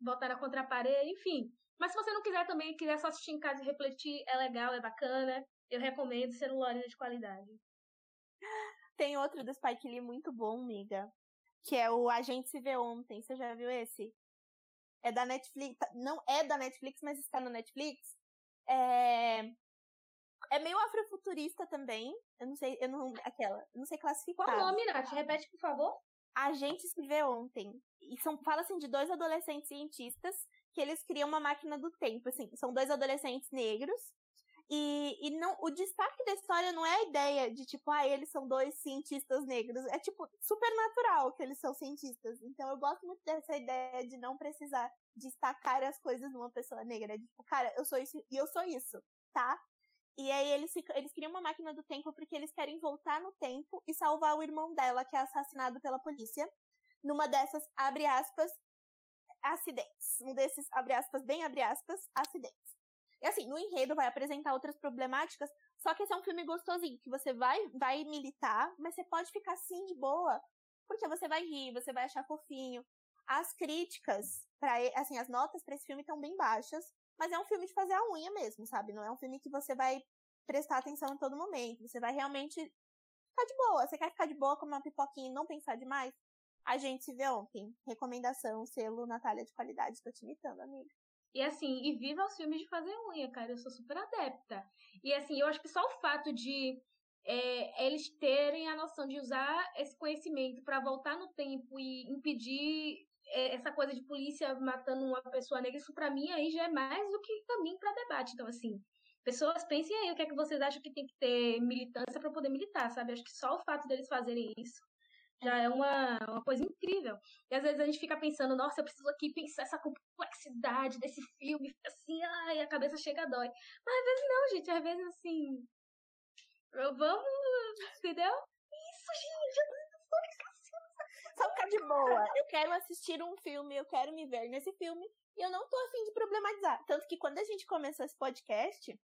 botar na contraparede, enfim. Mas se você não quiser também, quiser só assistir em casa e refletir, é legal, é bacana. Eu recomendo ser Lorena de qualidade. Tem outro do Spike Lee muito bom, amiga que é o A Gente Se Vê Ontem. Você já viu esse? É da Netflix. Não é da Netflix, mas está no Netflix. É, é meio afrofuturista também. Eu não sei, eu não. Aquela. Eu não sei classificar. Qual o nome, Nath? Repete, por favor. A gente se vê ontem. E são, fala assim de dois adolescentes cientistas que eles criam uma máquina do tempo. Assim, são dois adolescentes negros e, e não, o destaque da história não é a ideia de, tipo, ah, eles são dois cientistas negros. É, tipo, super natural que eles são cientistas. Então eu gosto muito dessa ideia de não precisar destacar as coisas numa pessoa negra. De, tipo, cara, eu sou isso e eu sou isso, tá? E aí eles, eles criam uma máquina do tempo porque eles querem voltar no tempo e salvar o irmão dela, que é assassinado pela polícia. Numa dessas, abre aspas, acidentes. Um desses, abre aspas, bem abre aspas, acidentes. E assim, no enredo vai apresentar outras problemáticas, só que esse é um filme gostosinho, que você vai, vai militar, mas você pode ficar assim de boa, porque você vai rir, você vai achar fofinho. As críticas, para assim, as notas para esse filme estão bem baixas, mas é um filme de fazer a unha mesmo, sabe? Não é um filme que você vai prestar atenção em todo momento, você vai realmente ficar de boa. Você quer ficar de boa com uma pipoquinha e não pensar demais? A gente se vê ontem. Recomendação, selo Natália de qualidade. Estou te imitando, amiga. E assim, e viva os filmes de fazer unha, cara. Eu sou super adepta. E assim, eu acho que só o fato de é, eles terem a noção de usar esse conhecimento para voltar no tempo e impedir é, essa coisa de polícia matando uma pessoa negra, isso para mim aí já é mais do que caminho para debate. Então, assim, pessoas pensem aí o que é que vocês acham que tem que ter militância para poder militar, sabe? Acho que só o fato deles fazerem isso já é uma, uma coisa incrível. E às vezes a gente fica pensando, nossa, eu preciso aqui pensar essa complexidade desse filme, assim, ai, a cabeça chega a dói. Mas às vezes não, gente, às vezes assim. Vamos, entendeu? Isso, gente, só ficar de boa. Eu quero assistir um filme, eu quero me ver nesse filme, e eu não tô afim de problematizar. Tanto que quando a gente começou esse podcast,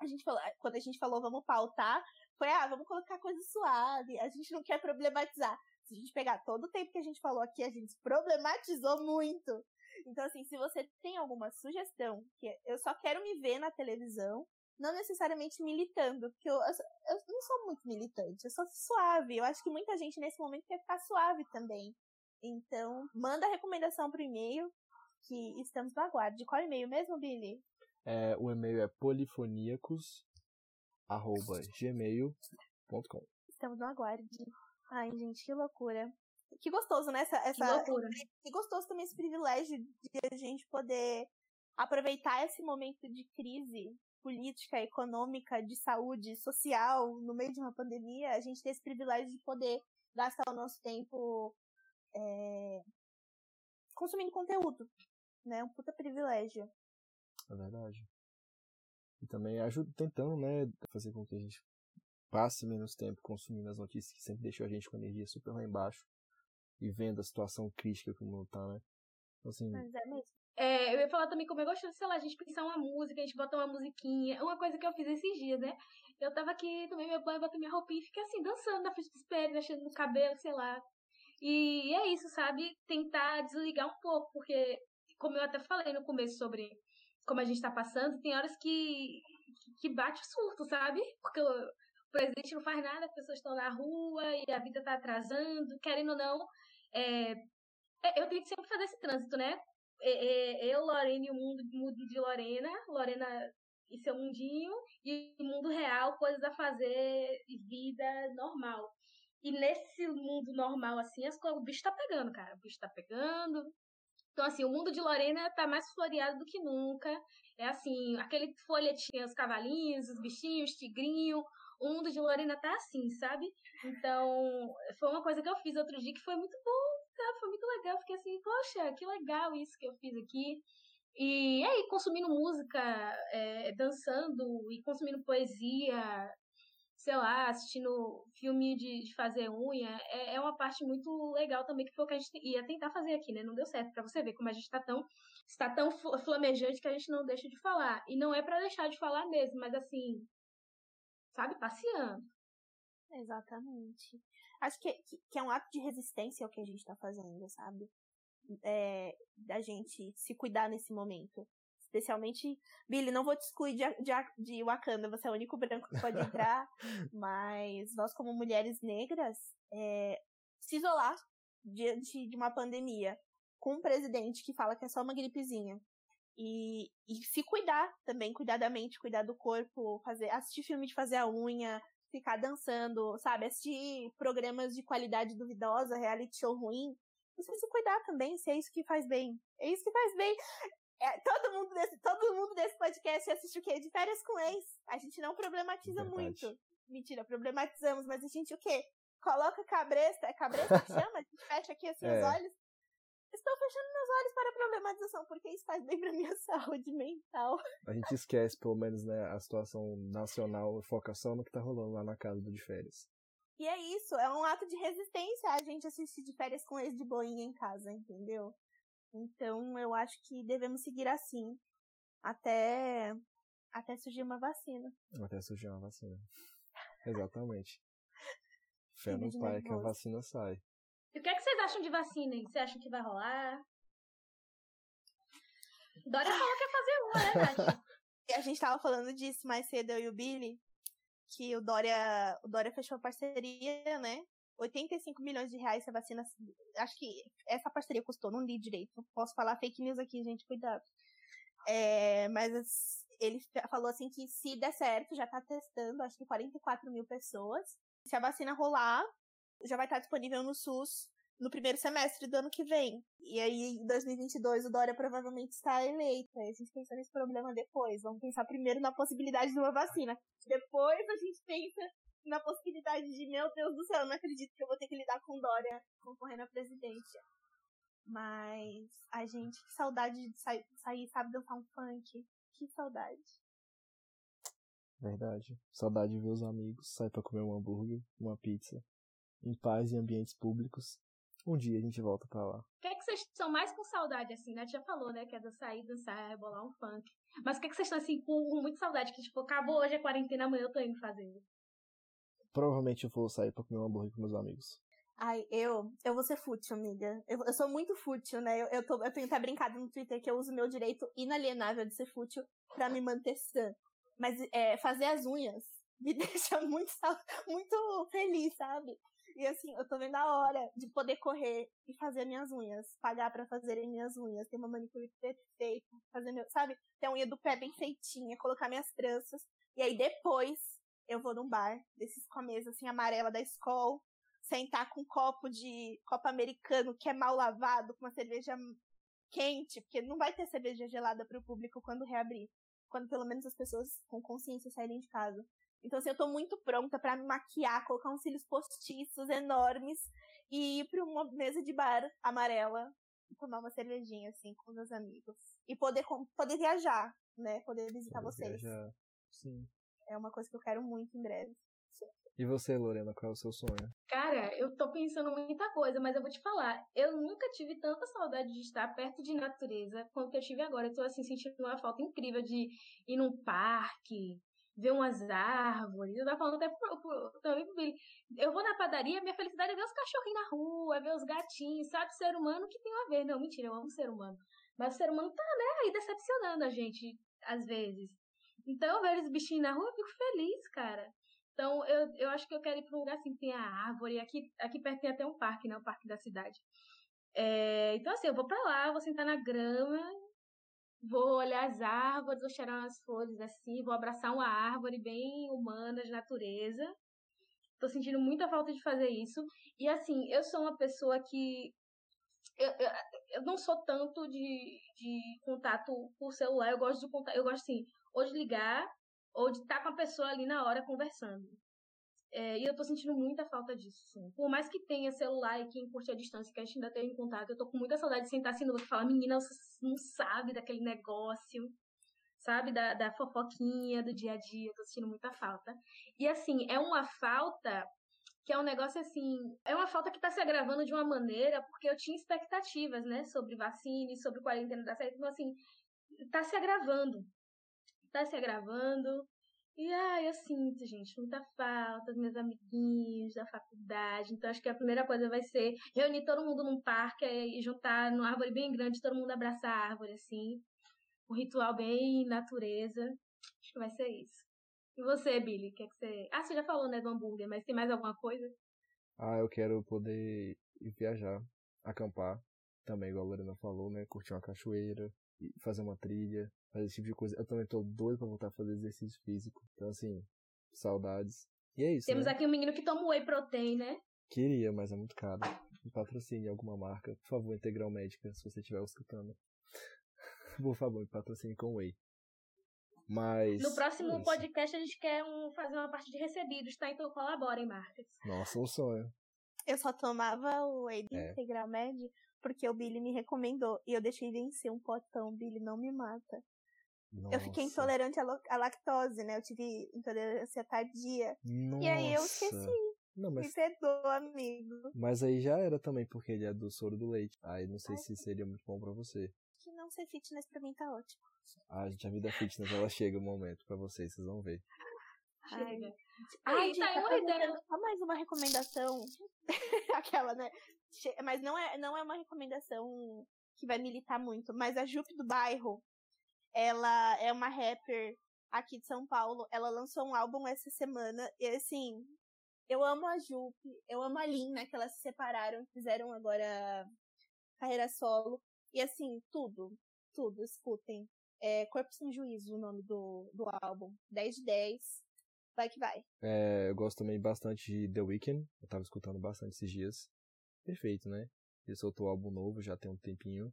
a gente falou, quando a gente falou vamos pautar, foi, ah, vamos colocar coisa suave, a gente não quer problematizar. Se a gente pegar todo o tempo que a gente falou aqui, a gente problematizou muito. Então, assim, se você tem alguma sugestão, que eu só quero me ver na televisão, não necessariamente militando, porque eu, eu, eu, não sou muito militante, eu sou suave. Eu acho que muita gente nesse momento quer ficar suave também. Então, manda a recomendação pro e-mail, que estamos no aguardo. Qual e-mail mesmo, Billy? É, o e-mail é polifoníacos arroba gmail.com. Estamos no aguarde. Ai, gente, que loucura. Que gostoso, né? Essa, essa, que loucura. Que gostoso também esse privilégio de a gente poder aproveitar esse momento de crise política, econômica, de saúde, social, no meio de uma pandemia, a gente ter esse privilégio de poder gastar o nosso tempo é, consumindo conteúdo, né? Um puta privilégio. É verdade. E também ajuda, tentando, né, fazer com que a gente passe menos tempo consumindo as notícias que sempre deixou a gente com a energia super lá embaixo e vendo a situação crítica como tá, né? Então, assim, Mas é mesmo. É, eu ia falar também como eu gosto, sei lá, a gente pensar uma música, a gente botar uma musiquinha. Uma coisa que eu fiz esses dias, né? Eu tava aqui, tomei meu banho, botei minha roupinha e fiquei assim, dançando na frente do espelho, mexendo no cabelo, sei lá. E é isso, sabe? Tentar desligar um pouco, porque, como eu até falei no começo sobre como a gente tá passando, tem horas que, que bate o surto, sabe? Porque o presidente não faz nada, as pessoas estão na rua e a vida tá atrasando, querendo ou não. É, é eu tenho que sempre fazer esse trânsito, né? É, é, eu, Lorena e o mundo, mundo de Lorena, Lorena e seu mundinho, e mundo real, coisas a fazer, vida normal. E nesse mundo normal, assim, as coisas, o bicho tá pegando, cara. O bicho tá pegando. Então, assim, o mundo de Lorena tá mais floreado do que nunca. É assim, aquele folhetinho, os cavalinhos, os bichinhos, tigrinho. O mundo de Lorena tá assim, sabe? Então, foi uma coisa que eu fiz outro dia que foi muito bom, sabe? Foi muito legal. Fiquei assim, poxa, que legal isso que eu fiz aqui. E aí, consumindo música, é, dançando e consumindo poesia, sei lá, assistindo filme de, de fazer unha, é, é, uma parte muito legal também, que foi o que a gente ia tentar fazer aqui, né? Não deu certo, para você ver como a gente tá tão, está tão flamejante que a gente não deixa de falar. E não é para deixar de falar mesmo, mas assim, sabe, passeando. Exatamente. Acho que, que, que é um ato de resistência o que a gente tá fazendo, sabe? É, da gente se cuidar nesse momento. Especialmente, Billy, não vou te excluir de, de, de Wakanda, você é o único branco que pode entrar, mas nós, como mulheres negras, é, se isolar diante de uma pandemia com um presidente que fala que é só uma gripezinha. E, e se cuidar também, cuidar da mente, cuidar do corpo, fazer, assistir filme de fazer a unha, ficar dançando, sabe? Assistir programas de qualidade duvidosa, reality show ruim. Você se cuidar também, se é isso que faz bem. É isso que faz bem. É, todo, mundo desse, todo mundo desse podcast assiste o quê? De férias com ex. A gente não problematiza muito. Mentira, problematizamos, mas a gente o quê? Coloca cabresta, é cabresta que chama? A gente fecha aqui assim é. os olhos. Estou fechando meus olhos para a problematização, porque isso faz bem para minha saúde mental. A gente esquece, pelo menos, né, a situação nacional, focação no que tá rolando lá na casa do de férias. E é isso, é um ato de resistência a gente assistir de férias com ex de boinha em casa, entendeu? Então, eu acho que devemos seguir assim até até surgir uma vacina. Até surgir uma vacina. Exatamente. Fé no pai que a vacina sai. E o que, é que vocês acham de vacina? Vocês acham que vai rolar? Dora falou que ia fazer uma, né, Nath? a gente tava falando disso mais cedo, eu e o Billy, que o Dória, o Dória fechou parceria, né, 85 milhões de reais essa vacina. Acho que essa parceria custou, não li direito. Posso falar fake news aqui, gente, cuidado. É, mas ele falou assim que se der certo, já tá testando, acho que 44 mil pessoas. Se a vacina rolar, já vai estar disponível no SUS no primeiro semestre do ano que vem. E aí, em 2022, o Dória provavelmente está eleito. Aí a gente pensa nesse problema depois. Vamos pensar primeiro na possibilidade de uma vacina. Depois a gente pensa na possibilidade de, meu Deus do céu, eu não acredito que eu vou ter que lidar com Dória concorrendo à presidência. Mas a gente, que saudade de sair, sair sabe, dançar um funk. Que saudade. Verdade. Saudade de ver os amigos, sair pra comer um hambúrguer, uma pizza, em paz em ambientes públicos. Um dia a gente volta pra lá. O que é que vocês estão mais com saudade, assim, né? Já falou, né? Que é dançar e dançar, é bolar um funk. Mas o que é que vocês estão, assim, com muita saudade? Que, tipo, acabou hoje a quarentena, amanhã eu tô indo fazer. Provavelmente eu vou sair pra comer um hambúrguer com meus amigos. Ai, eu, eu vou ser fútil, amiga. Eu, eu sou muito fútil, né? Eu, eu, tô, eu tenho até brincado no Twitter que eu uso meu direito inalienável de ser fútil pra me manter sã. Mas é, fazer as unhas me deixa muito, muito feliz, sabe? E assim, eu tô vendo a hora de poder correr e fazer minhas unhas. Pagar para fazerem minhas unhas. Ter uma manicure perfeita. Fazer meu, sabe? Ter a unha do pé bem feitinha. Colocar minhas tranças. E aí depois eu vou num bar, desses com a mesa assim amarela da escola, sentar com um copo de copo americano que é mal lavado, com uma cerveja quente, porque não vai ter cerveja gelada para o público quando reabrir, quando pelo menos as pessoas com consciência saírem de casa. Então, assim, eu tô muito pronta para me maquiar, colocar uns cílios postiços enormes e ir pra uma mesa de bar amarela e tomar uma cervejinha, assim, com meus amigos. E poder, poder viajar, né? Poder visitar poder vocês. Viajar. Sim. É uma coisa que eu quero muito em breve. E você, Lorena, qual é o seu sonho? Cara, eu tô pensando muita coisa, mas eu vou te falar, eu nunca tive tanta saudade de estar perto de natureza quanto eu tive agora. Eu tô assim sentindo uma falta incrível de ir num parque, ver umas árvores. Eu tava falando até pro, pro, também pro Billy. Eu vou na padaria, minha felicidade é ver os cachorrinhos na rua, ver os gatinhos, sabe? Ser humano que tem a ver. Não, mentira, eu amo ser humano. Mas o ser humano tá, né, aí decepcionando a gente, às vezes. Então, eu vejo os bichinhos na rua, eu fico feliz, cara. Então, eu, eu acho que eu quero ir pra um lugar assim que tem a árvore. Aqui, aqui perto tem até um parque, né? O parque da cidade. É, então, assim, eu vou pra lá, vou sentar na grama, vou olhar as árvores, vou cheirar umas flores assim, vou abraçar uma árvore bem humana, de natureza. Tô sentindo muita falta de fazer isso. E assim, eu sou uma pessoa que. Eu, eu, eu não sou tanto de, de contato por celular, eu gosto de contato, eu gosto assim, ou de ligar, ou de estar com a pessoa ali na hora conversando. É, e eu tô sentindo muita falta disso, sim. Por mais que tenha celular e quem curte a distância, que a gente ainda tem em contato, eu tô com muita saudade de sentar assim no e falar, menina, você não sabe daquele negócio, sabe? Da, da fofoquinha do dia a dia, eu tô sentindo muita falta. E assim, é uma falta que é um negócio assim, é uma falta que tá se agravando de uma maneira, porque eu tinha expectativas, né, sobre vacina e sobre quarentena da certo, então assim, tá se agravando. Tá se agravando, e ai, eu sinto, gente, muita falta dos meus amiguinhos da faculdade. Então acho que a primeira coisa vai ser reunir todo mundo num parque e juntar numa árvore bem grande, todo mundo abraçar a árvore, assim. Um ritual bem natureza. Acho que vai ser isso. E você, Billy, o que, é que você. Ah, você já falou, né, do hambúrguer, mas tem mais alguma coisa? Ah, eu quero poder ir viajar, acampar, também, igual a Lorena falou, né? Curtir uma cachoeira, fazer uma trilha, fazer esse tipo de coisa. Eu também tô doido pra voltar a fazer exercício físico. Então, assim, saudades. E é isso. Temos né? aqui um menino que toma whey protein, né? Queria, mas é muito caro. Me patrocine alguma marca. Por favor, Integral Médica, se você estiver escutando. Por favor, me patrocine com whey. Mas. No próximo é podcast a gente quer um, fazer uma parte de recebidos, tá? Então colaborem, marcas. Nossa, um sonho. Eu só tomava o whey é. Integral Med porque o Billy me recomendou. E eu deixei vencer um potão. Billy, não me mata. Nossa. Eu fiquei intolerante à lactose, né? Eu tive intolerância tardia. Nossa. E aí eu esqueci. Não, mas... Me perdoa, amigo. Mas aí já era também, porque ele é do soro do leite. Aí não sei Ai, se seria muito bom pra você. Que não ser fitness pra mim tá ótimo. Ah, gente, a vida fitness, ela chega o um momento pra vocês, vocês vão ver. Ai, Ai, tá aí uma ideia. Só mais uma recomendação. Aquela, né? Mas não é, não é uma recomendação que vai militar muito. Mas a Jupe do Bairro, ela é uma rapper aqui de São Paulo. Ela lançou um álbum essa semana. E assim, eu amo a Jupe, eu amo a Lin, né? Que elas se separaram, fizeram agora carreira solo. E assim, tudo, tudo, escutem. É Corpo Sem Juízo o nome do, do álbum. 10 de 10. Vai que vai. É, eu gosto também bastante de The Weeknd. Eu tava escutando bastante esses dias. Perfeito, né? Ele soltou um álbum novo já tem um tempinho.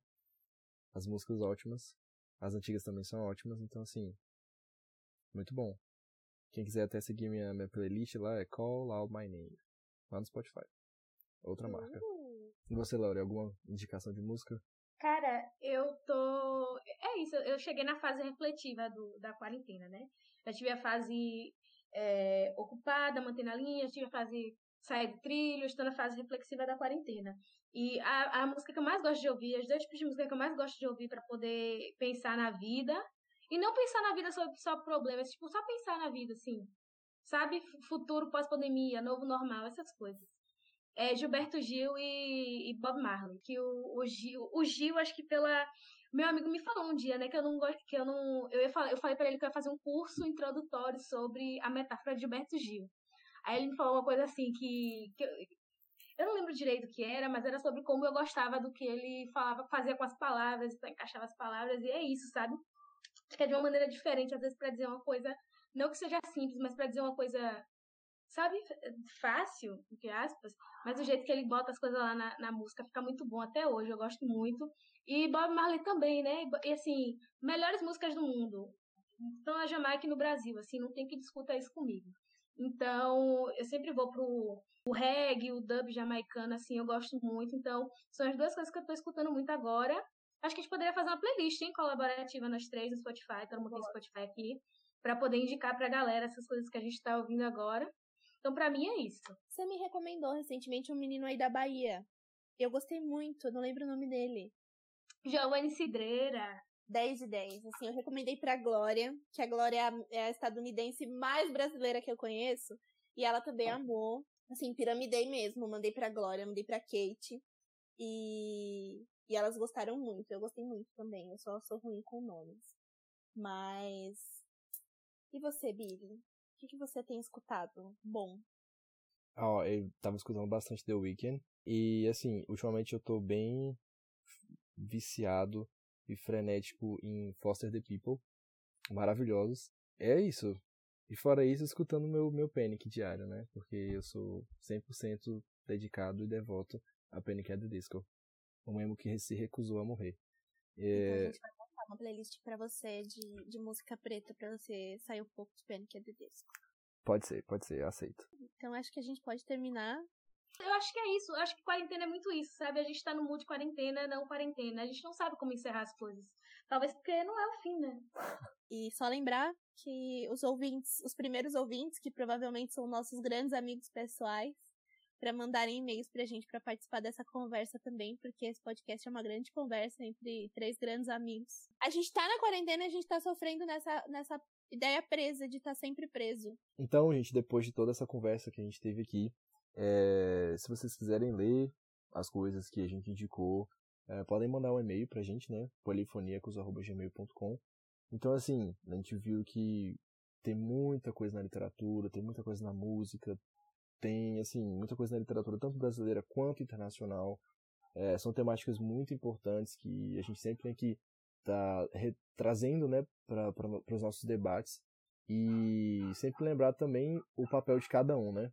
As músicas ótimas. As antigas também são ótimas, então assim, muito bom. Quem quiser até seguir minha, minha playlist lá é Call Out My Name, lá no Spotify. Outra marca. E você, Laura, alguma indicação de música? Cara, eu tô. É isso, eu cheguei na fase refletiva do, da quarentena, né? Já tive a fase é, ocupada, mantendo a linha, já tive a fase sair do trilho, estou na fase reflexiva da quarentena. E a, a música que eu mais gosto de ouvir, as dois tipos de música que eu mais gosto de ouvir para poder pensar na vida. E não pensar na vida sobre só problemas, tipo, só pensar na vida, assim. Sabe? Futuro pós-pandemia, novo normal, essas coisas. É Gilberto Gil e, e Bob Marley. Que o, o Gil, o Gil, acho que pela. Meu amigo me falou um dia, né, que eu não gosto, que eu não. Eu, ia falar, eu falei para ele que eu ia fazer um curso introdutório sobre a metáfora de Gilberto Gil. Aí ele me falou uma coisa assim que, que eu, não lembro direito o que era, mas era sobre como eu gostava do que ele falava, fazia com as palavras, então encaixava as palavras, e é isso, sabe? Que é de uma maneira diferente, às vezes, para dizer uma coisa, não que seja simples, mas para dizer uma coisa, sabe, fácil, entre aspas, mas o jeito que ele bota as coisas lá na, na música fica muito bom até hoje, eu gosto muito. E Bob Marley também, né? E assim, melhores músicas do mundo. Estão na Jamaica e no Brasil, assim, não tem que discutir isso comigo. Então, eu sempre vou pro o reggae, o dub jamaicano, assim, eu gosto muito. Então, são as duas coisas que eu tô escutando muito agora. Acho que a gente poderia fazer uma playlist, hein, colaborativa nós três no Spotify, todo mundo tem Spotify aqui, para poder indicar pra galera essas coisas que a gente tá ouvindo agora. Então, pra mim é isso. Você me recomendou recentemente um menino aí da Bahia. Eu gostei muito, não lembro o nome dele. Giovanni Cidreira. 10 de 10. Assim, eu recomendei pra Glória, que a Glória é a, é a estadunidense mais brasileira que eu conheço. E ela também amou. Assim, piramidei mesmo. Mandei pra Glória, mandei pra Kate. E, e elas gostaram muito. Eu gostei muito também. Eu só sou ruim com nomes. Mas. E você, Billy? O que, que você tem escutado? Bom. Ó, eu tava escutando bastante The Weeknd. E, assim, ultimamente eu tô bem viciado e frenético em Foster the People. Maravilhosos. É isso. E fora isso, escutando meu, meu Panic diário, né? Porque eu sou 100% dedicado e devoto a Panic at the Disco. Um emo que se recusou a morrer. É... Então a gente vai montar uma playlist pra você de, de música preta pra você sair um pouco de Panic at the Disco. Pode ser, pode ser, aceito. Então acho que a gente pode terminar eu acho que é isso. Eu acho que quarentena é muito isso, sabe? A gente tá no mood quarentena, não quarentena. A gente não sabe como encerrar as coisas. Talvez porque não é o fim, né? E só lembrar que os ouvintes, os primeiros ouvintes, que provavelmente são nossos grandes amigos pessoais, para mandarem e-mails pra gente para participar dessa conversa também, porque esse podcast é uma grande conversa entre três grandes amigos. A gente tá na quarentena e a gente tá sofrendo nessa, nessa ideia presa de estar tá sempre preso. Então, gente, depois de toda essa conversa que a gente teve aqui, é, se vocês quiserem ler as coisas que a gente indicou, é, podem mandar um e-mail pra gente, né? polifoniacos.gmail.com Então, assim, a gente viu que tem muita coisa na literatura, tem muita coisa na música, tem, assim, muita coisa na literatura, tanto brasileira quanto internacional. É, são temáticas muito importantes que a gente sempre tem que estar tá trazendo, né, para os nossos debates. E sempre lembrar também o papel de cada um, né?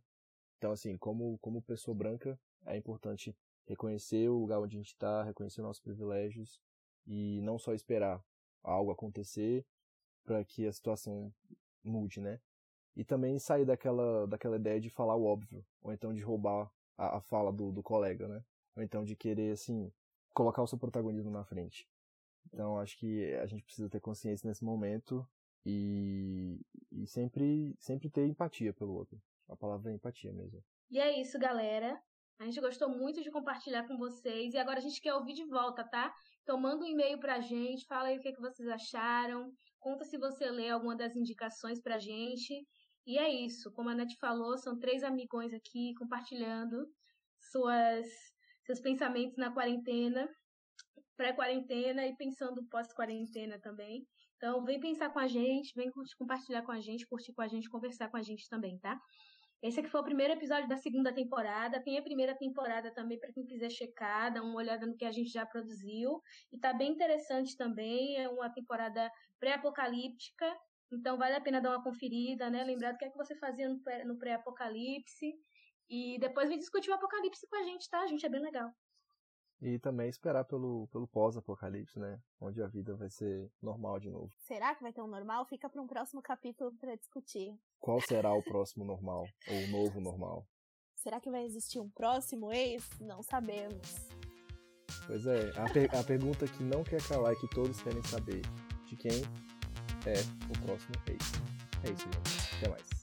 Então, assim, como, como pessoa branca, é importante reconhecer o lugar onde a gente está, reconhecer nossos privilégios e não só esperar algo acontecer para que a situação mude, né? E também sair daquela, daquela ideia de falar o óbvio, ou então de roubar a, a fala do, do colega, né? Ou então de querer, assim, colocar o seu protagonismo na frente. Então, acho que a gente precisa ter consciência nesse momento e, e sempre, sempre ter empatia pelo outro. A palavra é empatia mesmo. E é isso, galera. A gente gostou muito de compartilhar com vocês e agora a gente quer ouvir de volta, tá? Então manda um e-mail pra gente, fala aí o que, é que vocês acharam, conta se você lê alguma das indicações pra gente. E é isso, como a Nath falou, são três amigões aqui compartilhando suas, seus pensamentos na quarentena, pré-quarentena e pensando pós-quarentena também. Então vem pensar com a gente, vem compartilhar com a gente, curtir com a gente, conversar com a gente também, tá? Esse aqui foi o primeiro episódio da segunda temporada. Tem a primeira temporada também para quem quiser checar, dar uma olhada no que a gente já produziu. E tá bem interessante também. É uma temporada pré-apocalíptica. Então vale a pena dar uma conferida, né? Lembrar do que é que você fazia no pré-apocalipse. E depois vem discutir o apocalipse com a gente, tá? A gente é bem legal. E também esperar pelo, pelo pós-apocalipse, né? Onde a vida vai ser normal de novo. Será que vai ter um normal? Fica para um próximo capítulo para discutir. Qual será o próximo normal? ou o novo normal? Será que vai existir um próximo ex? Não sabemos. Pois é, a, per a pergunta que não quer calar e que todos querem saber de quem é o próximo ex. É isso, gente. Até mais.